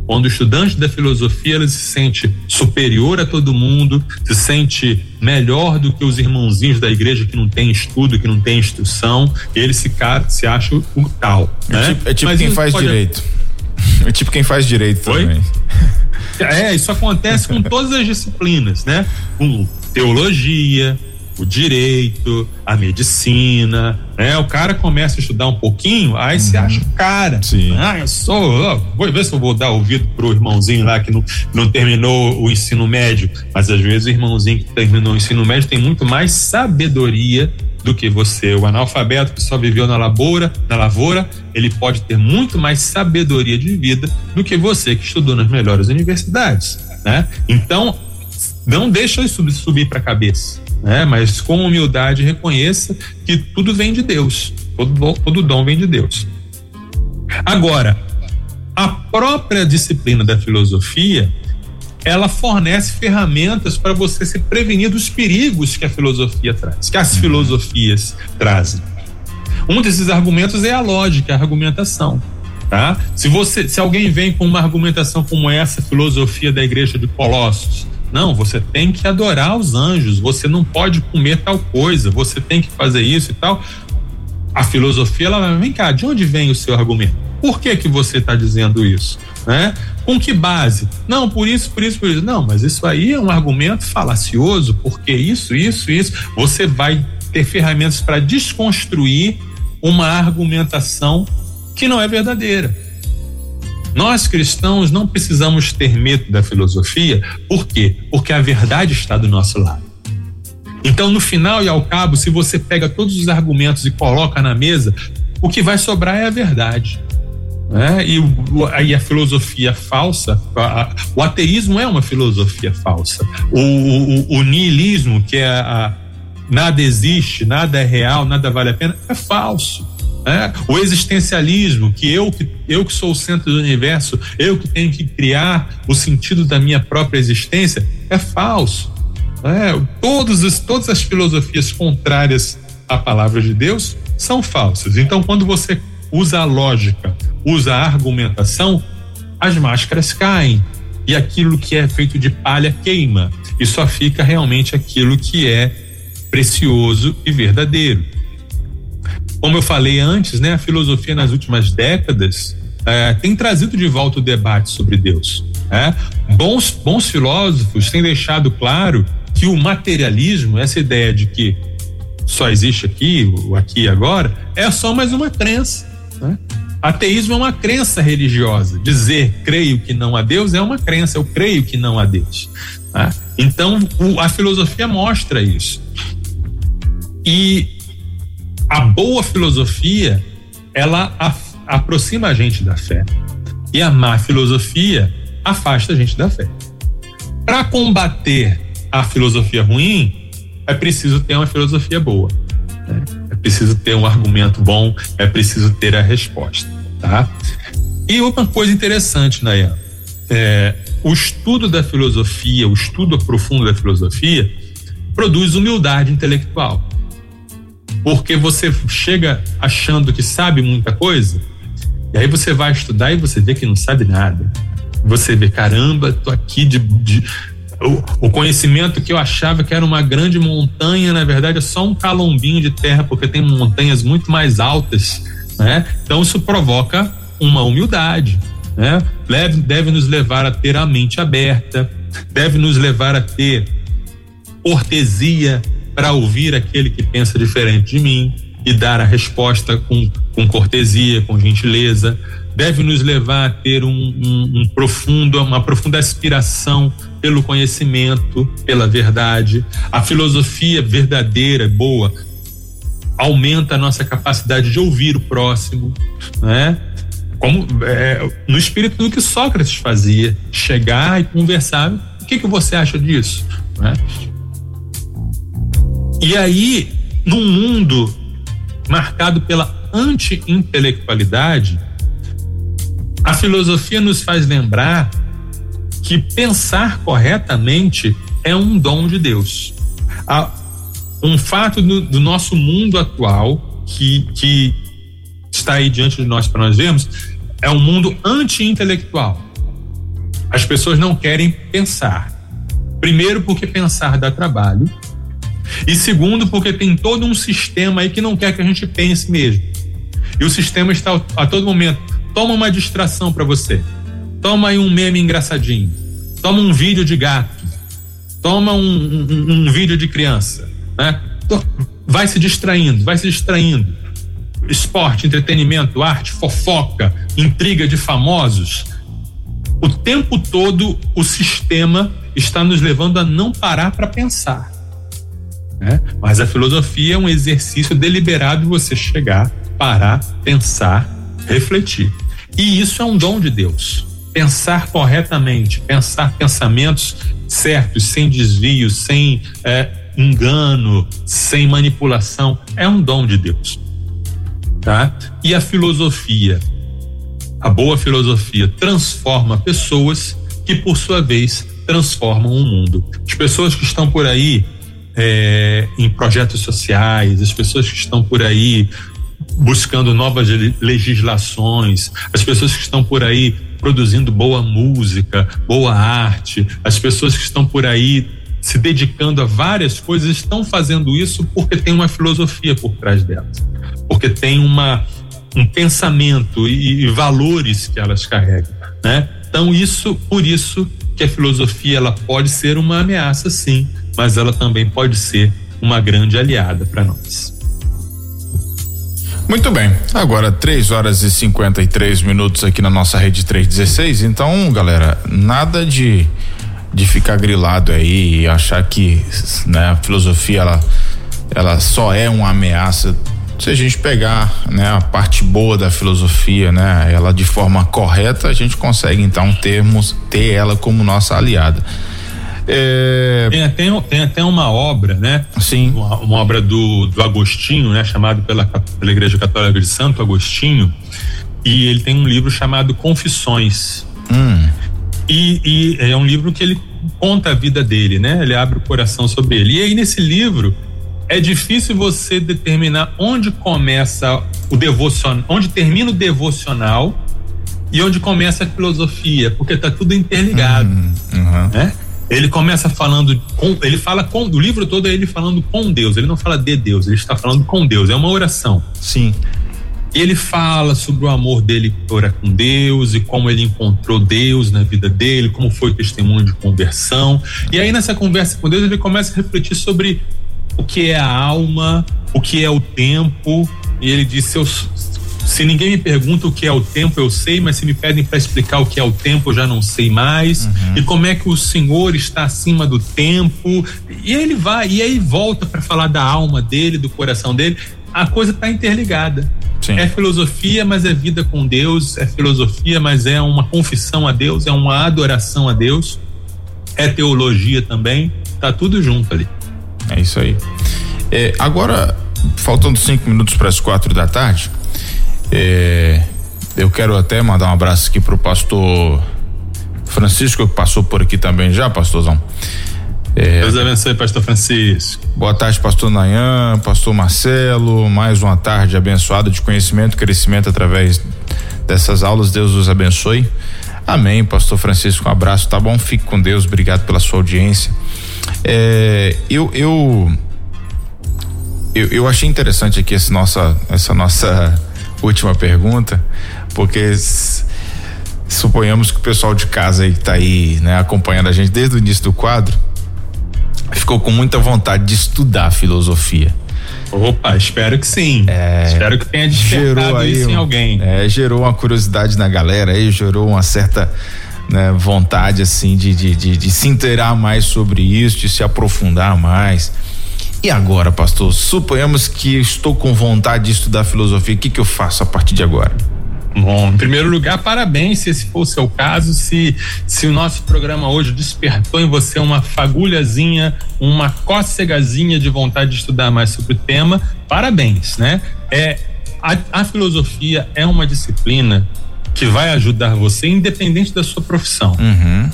Quando o estudante da filosofia ele se sente superior a todo mundo, se sente melhor do que os irmãozinhos da igreja que não tem estudo, que não tem instrução, ele se, se acha o tal. É né? tipo, é tipo quem faz pode... direito. É tipo quem faz direito Oi? também. É, isso acontece com todas as disciplinas, né? Com teologia, o direito, a medicina, né? O cara começa a estudar um pouquinho, aí uhum. acha cara. Sim. Ah, eu sou, vou ver se eu vou dar ouvido pro irmãozinho lá que não, não terminou o ensino médio, mas às vezes o irmãozinho que terminou o ensino médio tem muito mais sabedoria do que você. O analfabeto que só viveu na lavoura, na lavoura, ele pode ter muito mais sabedoria de vida do que você que estudou nas melhores universidades, né? Então, não deixa isso subir para a cabeça né? Mas com humildade reconheça que tudo vem de Deus, todo, todo dom vem de Deus. Agora, a própria disciplina da filosofia, ela fornece ferramentas para você se prevenir dos perigos que a filosofia traz, que as filosofias trazem. Um desses argumentos é a lógica, a argumentação. Tá? Se você, se alguém vem com uma argumentação como essa filosofia da igreja de Colossos, não, você tem que adorar os anjos, você não pode comer tal coisa, você tem que fazer isso e tal. A filosofia, ela vem cá, de onde vem o seu argumento? Por que que você está dizendo isso? Né? Com que base? Não, por isso, por isso, por isso. Não, mas isso aí é um argumento falacioso, porque isso, isso, isso. Você vai ter ferramentas para desconstruir uma argumentação que não é verdadeira. Nós cristãos não precisamos ter medo da filosofia, por quê? Porque a verdade está do nosso lado. Então, no final e ao cabo, se você pega todos os argumentos e coloca na mesa, o que vai sobrar é a verdade. Né? E, aí a filosofia falsa, a, o ateísmo é uma filosofia falsa. O, o, o niilismo, que é a, nada existe, nada é real, nada vale a pena, é falso. Né? O existencialismo, que eu, que eu que sou o centro do universo, eu que tenho que criar o sentido da minha própria existência, é falso. Né? Todos todas as filosofias contrárias à palavra de Deus são falsas. Então, quando você usa a lógica, usa a argumentação, as máscaras caem e aquilo que é feito de palha queima e só fica realmente aquilo que é precioso e verdadeiro. Como eu falei antes, né, a filosofia nas últimas décadas é, tem trazido de volta o debate sobre Deus. É? Bons, bons filósofos têm deixado claro que o materialismo, essa ideia de que só existe aqui, o aqui e agora, é só mais uma crença. Né? Ateísmo é uma crença religiosa. Dizer creio que não há Deus é uma crença, eu creio que não há Deus. Tá? Então, a filosofia mostra isso. E a boa filosofia ela aproxima a gente da fé e a má filosofia afasta a gente da fé. Para combater a filosofia ruim, é preciso ter uma filosofia boa. Né? Preciso ter um argumento bom, é preciso ter a resposta, tá? E uma coisa interessante, Nayan, é, o estudo da filosofia, o estudo profundo da filosofia, produz humildade intelectual porque você chega achando que sabe muita coisa, e aí você vai estudar e você vê que não sabe nada. Você vê, caramba, tô aqui de, de o, o, conhecimento que eu achava que era uma grande montanha, na verdade é só um calombinho de terra, porque tem montanhas muito mais altas, né? Então isso provoca uma humildade, né? Deve, deve nos levar a ter a mente aberta, deve nos levar a ter cortesia para ouvir aquele que pensa diferente de mim e dar a resposta com, com cortesia, com gentileza, deve nos levar a ter um, um, um, profundo, uma profunda aspiração pelo conhecimento, pela verdade. A filosofia verdadeira, boa, aumenta a nossa capacidade de ouvir o próximo, né? Como é, no espírito do que Sócrates fazia, chegar e conversar. O que, que você acha disso? Né? E aí, num mundo marcado pela anti-intelectualidade, a filosofia nos faz lembrar que pensar corretamente é um dom de Deus. Um fato do, do nosso mundo atual que, que está aí diante de nós para nós vermos é um mundo anti-intelectual. As pessoas não querem pensar. Primeiro, porque pensar dá trabalho. E segundo, porque tem todo um sistema aí que não quer que a gente pense mesmo. E o sistema está a todo momento. Toma uma distração para você. Toma aí um meme engraçadinho. Toma um vídeo de gato. Toma um, um, um vídeo de criança. né? Vai se distraindo, vai se distraindo. Esporte, entretenimento, arte, fofoca, intriga de famosos. O tempo todo o sistema está nos levando a não parar para pensar. Né? Mas a filosofia é um exercício deliberado de você chegar, parar, pensar, refletir. E isso é um dom de Deus. Pensar corretamente, pensar pensamentos certos, sem desvios, sem é, engano, sem manipulação, é um dom de Deus. Tá? E a filosofia, a boa filosofia, transforma pessoas que, por sua vez, transformam o mundo. As pessoas que estão por aí é, em projetos sociais, as pessoas que estão por aí buscando novas legislações, as pessoas que estão por aí produzindo boa música, boa arte, as pessoas que estão por aí se dedicando a várias coisas estão fazendo isso porque tem uma filosofia por trás delas, porque tem uma um pensamento e, e valores que elas carregam, né? Então isso, por isso que a filosofia ela pode ser uma ameaça, sim, mas ela também pode ser uma grande aliada para nós. Muito bem, agora 3 horas e 53 minutos aqui na nossa rede 316. Então, galera, nada de de ficar grilado aí e achar que né, a filosofia ela, ela só é uma ameaça. Se a gente pegar né, a parte boa da filosofia, né, ela de forma correta, a gente consegue então termos, ter ela como nossa aliada. É... Tem, até, tem até uma obra, né? Sim. Uma, uma, obra do, do Agostinho, né? Chamado pela, pela Igreja Católica de Santo Agostinho. E ele tem um livro chamado Confissões. Hum. E, e é um livro que ele conta a vida dele, né? Ele abre o coração sobre ele. E aí, nesse livro, é difícil você determinar onde começa o devocional, onde termina o devocional e onde começa a filosofia, porque tá tudo interligado, uhum, uhum. né? Ele começa falando com, ele fala com, o livro todo é ele falando com Deus, ele não fala de Deus, ele está falando com Deus, é uma oração. Sim. Ele fala sobre o amor dele para com Deus e como ele encontrou Deus na vida dele, como foi o testemunho de conversão. E aí nessa conversa com Deus ele começa a refletir sobre o que é a alma, o que é o tempo. E ele diz: se, eu, se ninguém me pergunta o que é o tempo, eu sei, mas se me pedem para explicar o que é o tempo, eu já não sei mais. Uhum. E como é que o Senhor está acima do tempo. E ele vai, e aí volta para falar da alma dele, do coração dele. A coisa está interligada. Sim. É filosofia, mas é vida com Deus. É filosofia, mas é uma confissão a Deus, é uma adoração a Deus. É teologia também. Tá tudo junto ali. É isso aí. É, agora, faltando cinco minutos para as quatro da tarde, é, eu quero até mandar um abraço aqui pro pastor Francisco, que passou por aqui também já, pastorzão. É, Deus abençoe, pastor Francisco. Boa tarde, pastor Nayan, pastor Marcelo. Mais uma tarde abençoada de conhecimento e crescimento através dessas aulas. Deus os abençoe. Amém, pastor Francisco. Um abraço, tá bom? Fique com Deus. Obrigado pela sua audiência. É, eu, eu, eu, eu achei interessante aqui essa nossa, essa nossa última pergunta, porque suponhamos que o pessoal de casa aí que tá aí, né, acompanhando a gente desde o início do quadro, ficou com muita vontade de estudar filosofia. Opa, espero que sim. É, espero que tenha despertado aí, isso em alguém. É, gerou uma curiosidade na galera aí, gerou uma certa né, vontade assim de, de, de, de se inteirar mais sobre isso, de se aprofundar mais. E agora, pastor, suponhamos que estou com vontade de estudar filosofia, o que, que eu faço a partir de agora? Bom, em primeiro lugar, parabéns se esse for o seu caso, se, se o nosso programa hoje despertou em você uma fagulhazinha, uma cócegazinha de vontade de estudar mais sobre o tema, parabéns, né? É, a, a filosofia é uma disciplina que vai ajudar você, independente da sua profissão. Uhum.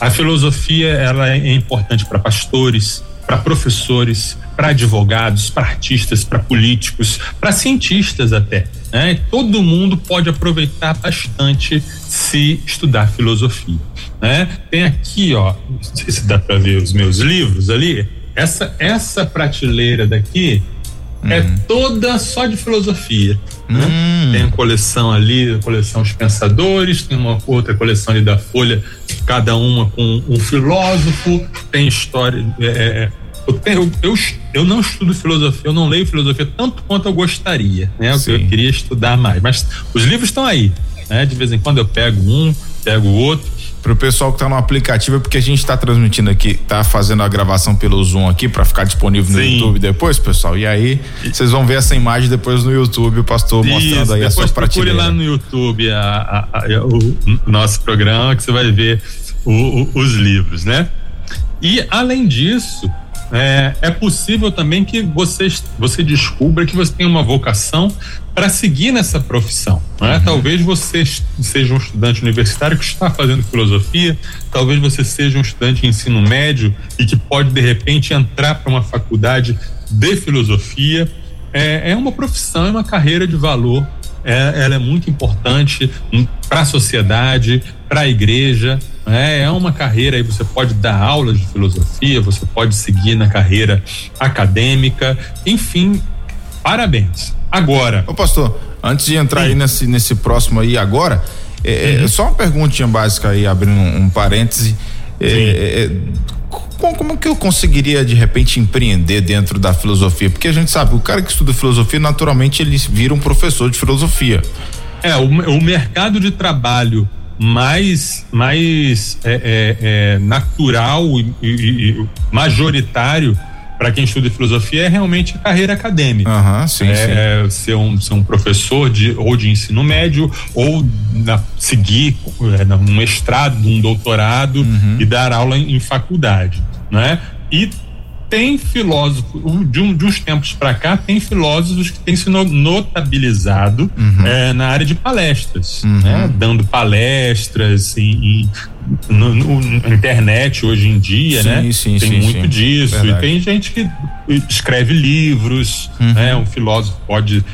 A filosofia ela é importante para pastores, para professores, para advogados, para artistas, para políticos, para cientistas até. Né? Todo mundo pode aproveitar bastante se estudar filosofia. Né? Tem aqui, ó, não sei se dá para ver os meus livros ali. Essa essa prateleira daqui é hum. toda só de filosofia. Né? Hum. Tem a coleção ali, a coleção Os Pensadores, tem uma outra coleção ali da Folha, cada uma com um filósofo, tem história, é, é eu, eu, eu, eu, não estudo filosofia, eu não leio filosofia tanto quanto eu gostaria, né? Eu, eu queria estudar mais. Mas os livros estão aí, né? De vez em quando eu pego um, pego o outro Pro pessoal que tá no aplicativo, é porque a gente tá transmitindo aqui, tá fazendo a gravação pelo Zoom aqui para ficar disponível no Sim. YouTube depois, pessoal. E aí, vocês vão ver essa imagem depois no YouTube, o pastor Isso, mostrando aí a sua prateleira. Procure lá no YouTube a, a, a, o nosso programa que você vai ver o, o, os livros, né? E além disso, é, é possível também que você, você descubra que você tem uma vocação para seguir nessa profissão. Né? Uhum. Talvez você seja um estudante universitário que está fazendo filosofia, talvez você seja um estudante de ensino médio e que pode, de repente, entrar para uma faculdade de filosofia. É, é uma profissão, é uma carreira de valor é, ela é muito importante para a sociedade, para a igreja. É, é uma carreira aí, você pode dar aulas de filosofia, você pode seguir na carreira acadêmica, enfim, parabéns. Agora. Ô, pastor, antes de entrar sim. aí nesse, nesse próximo aí agora, é, é uhum. só uma perguntinha básica aí, abrindo um, um parêntese. É, é, é como, como que eu conseguiria de repente empreender dentro da filosofia? Porque a gente sabe, o cara que estuda filosofia, naturalmente ele vira um professor de filosofia. É, o, o mercado de trabalho mais, mais é, é, é natural e, e, majoritário para quem estuda filosofia é realmente a carreira acadêmica. Uhum, sim, é, sim. Ser, um, ser um professor de, ou de ensino médio ou na, seguir é, um mestrado, um doutorado uhum. e dar aula em, em faculdade, né? E tem filósofo de, um, de uns tempos para cá tem filósofos que têm se notabilizado uhum. é, na área de palestras uhum. né? dando palestras em, em no, no, na internet hoje em dia sim, né sim, tem sim, muito disso Verdade. e tem gente que escreve livros uhum. né um filósofo pode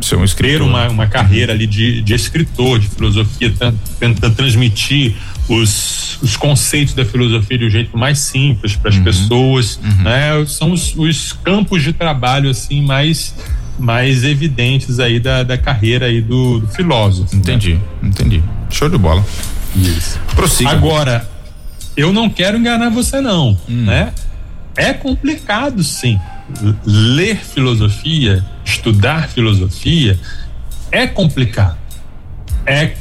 ser um escritor. ter uma, uma carreira ali de, de escritor de filosofia tentando transmitir os, os conceitos da filosofia de um jeito mais simples para as uhum, pessoas, uhum. né? São os, os, campos de trabalho assim mais mais evidentes aí da, da carreira aí do, do filósofo. Né? Entendi, né? entendi. Show de bola. Isso. Prossiga. Agora, eu não quero enganar você não, hum. né? É complicado sim. Ler filosofia, estudar filosofia é complicado. É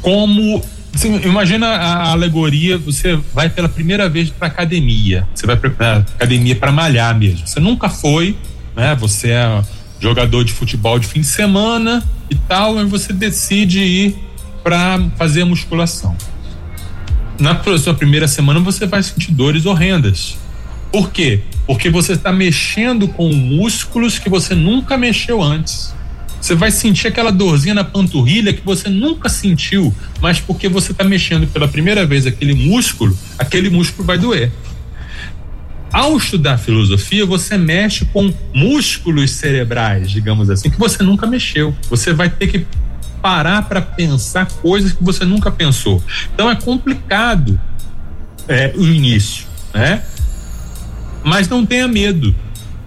como Assim, imagina a alegoria, você vai pela primeira vez para academia, você vai para academia para malhar mesmo. Você nunca foi, né? Você é jogador de futebol de fim de semana e tal, e você decide ir para fazer musculação. Na sua primeira semana você vai sentir dores horrendas. Por quê? Porque você está mexendo com músculos que você nunca mexeu antes. Você vai sentir aquela dorzinha na panturrilha que você nunca sentiu, mas porque você está mexendo pela primeira vez aquele músculo, aquele músculo vai doer. Ao estudar filosofia, você mexe com músculos cerebrais, digamos assim, que você nunca mexeu. Você vai ter que parar para pensar coisas que você nunca pensou. Então é complicado é, o início, né? Mas não tenha medo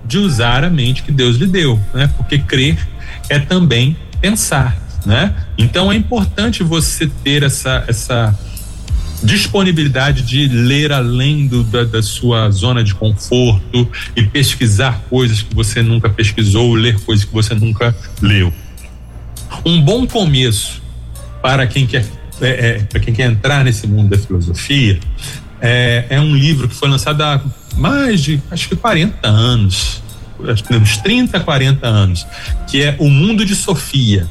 de usar a mente que Deus lhe deu, né? Porque crer é também pensar, né? Então é importante você ter essa essa disponibilidade de ler além do, da, da, sua zona de conforto e pesquisar coisas que você nunca pesquisou, ler coisas que você nunca leu. Um bom começo para quem quer é, é, para quem quer entrar nesse mundo da filosofia é, é um livro que foi lançado há mais de acho que 40 anos uns 30, 40 anos, que é O Mundo de Sofia.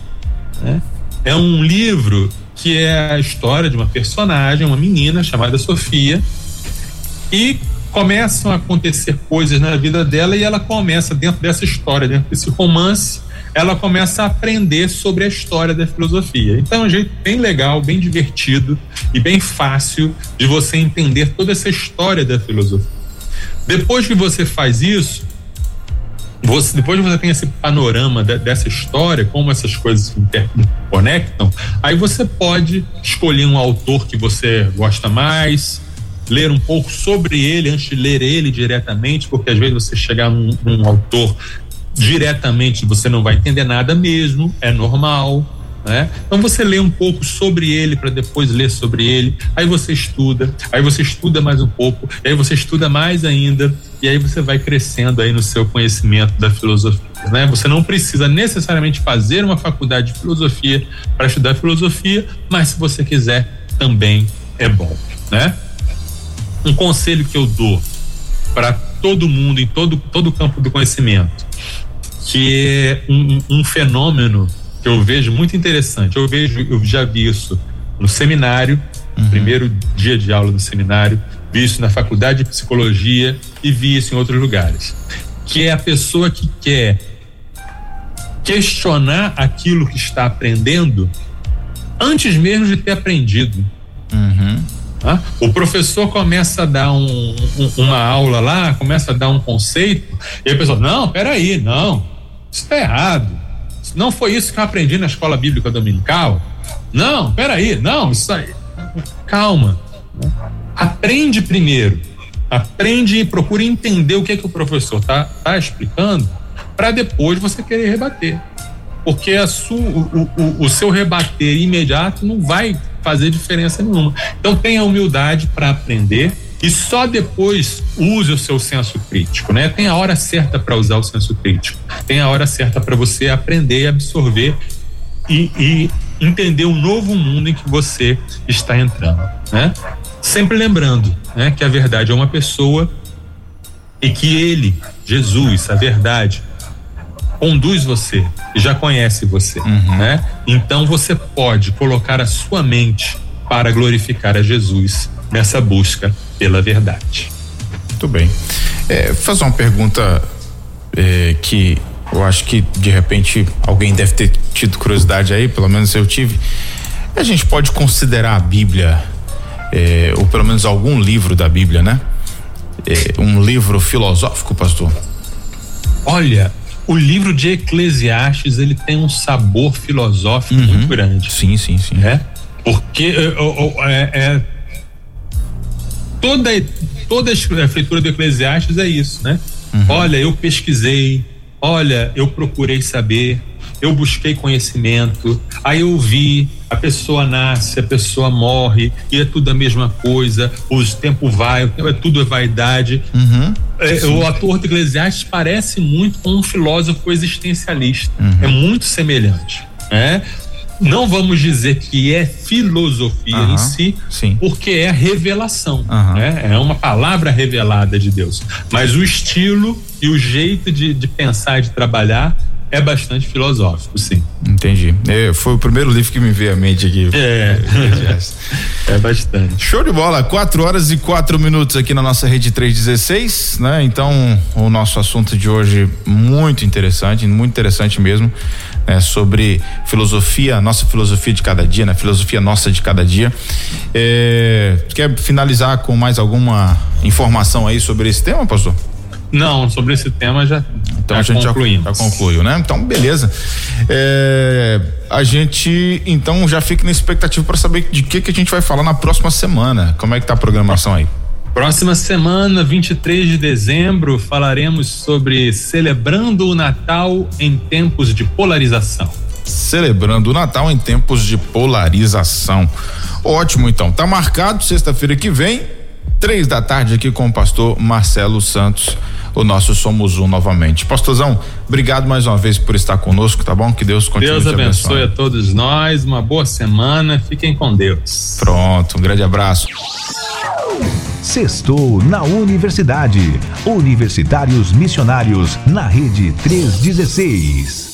Né? É um livro que é a história de uma personagem, uma menina chamada Sofia, e começam a acontecer coisas na vida dela e ela começa, dentro dessa história, dentro desse romance, ela começa a aprender sobre a história da filosofia. Então é um jeito bem legal, bem divertido e bem fácil de você entender toda essa história da filosofia. Depois que você faz isso, você, depois você tem esse panorama de, dessa história, como essas coisas se interconectam, aí você pode escolher um autor que você gosta mais, ler um pouco sobre ele antes de ler ele diretamente, porque às vezes você chegar num, num autor diretamente você não vai entender nada mesmo, é normal. Né? Então você lê um pouco sobre ele para depois ler sobre ele, aí você estuda, aí você estuda mais um pouco, aí você estuda mais ainda e aí você vai crescendo aí no seu conhecimento da filosofia, né? Você não precisa necessariamente fazer uma faculdade de filosofia para estudar filosofia, mas se você quiser também é bom, né? Um conselho que eu dou para todo mundo em todo todo campo do conhecimento, que é um, um fenômeno que eu vejo muito interessante. Eu vejo, eu já vi isso no seminário, uhum. primeiro dia de aula do seminário, vi isso na faculdade de psicologia e vi isso em outros lugares. Que é a pessoa que quer questionar aquilo que está aprendendo antes mesmo de ter aprendido. Uhum. O professor começa a dar um, um, uma aula lá, começa a dar um conceito, e a pessoa, não, peraí, não, isso está errado. Não foi isso que eu aprendi na escola bíblica dominical? Não, peraí, não, isso aí. Calma. Aprende primeiro. Aprende e procure entender o que é que o professor está tá explicando para depois você querer rebater. Porque o, o, o seu rebater imediato não vai fazer diferença nenhuma. Então tenha humildade para aprender e só depois use o seu senso crítico, né? Tem a hora certa para usar o senso crítico, tem a hora certa para você aprender e absorver e, e entender um novo mundo em que você está entrando, né? Sempre lembrando, né, que a verdade é uma pessoa e que ele, Jesus, a verdade, conduz você, já conhece você, uhum. né? Então você pode colocar a sua mente para glorificar a Jesus nessa busca pela verdade. Muito bem. É, fazer uma pergunta é, que eu acho que de repente alguém deve ter tido curiosidade aí, pelo menos eu tive. A gente pode considerar a Bíblia, é, ou pelo menos algum livro da Bíblia, né? É, um livro filosófico, pastor? Olha, o livro de Eclesiastes ele tem um sabor filosófico uhum. muito grande. Sim, sim, sim. É? Porque é, é, toda, toda a escritura do Eclesiastes é isso, né? Uhum. Olha, eu pesquisei, olha, eu procurei saber, eu busquei conhecimento, aí eu vi, a pessoa nasce, a pessoa morre, e é tudo a mesma coisa, o tempo vai, é tudo é vaidade. Uhum. É, o ator do Eclesiastes parece muito com um filósofo existencialista, uhum. é muito semelhante. Né? Não vamos dizer que é filosofia em si, sim. porque é revelação, né? é uma palavra revelada de Deus. Mas o estilo e o jeito de, de pensar e de trabalhar é bastante filosófico, sim. Entendi. É, foi o primeiro livro que me veio à mente aqui. É. é bastante. Show de bola. Quatro horas e quatro minutos aqui na nossa rede 316, né? Então, o nosso assunto de hoje muito interessante, muito interessante mesmo né, sobre filosofia, nossa filosofia de cada dia, né? Filosofia nossa de cada dia. É, quer finalizar com mais alguma informação aí sobre esse tema, pastor? Não, sobre esse tema já. Então já a gente já, já, concluiu, né? Então, beleza. É, a gente então já fica na expectativa para saber de que que a gente vai falar na próxima semana. Como é que tá a programação aí? Próxima semana, 23 de dezembro, falaremos sobre celebrando o Natal em tempos de polarização. Celebrando o Natal em tempos de polarização. Ótimo, então. Tá marcado sexta-feira que vem, três da tarde aqui com o pastor Marcelo Santos, o nosso Somos Um novamente. Pastorzão, obrigado mais uma vez por estar conosco, tá bom? Que Deus continue Deus abençoe a todos nós, uma boa semana, fiquem com Deus. Pronto, um grande abraço. Sextou na Universidade. Universitários Missionários na Rede 316.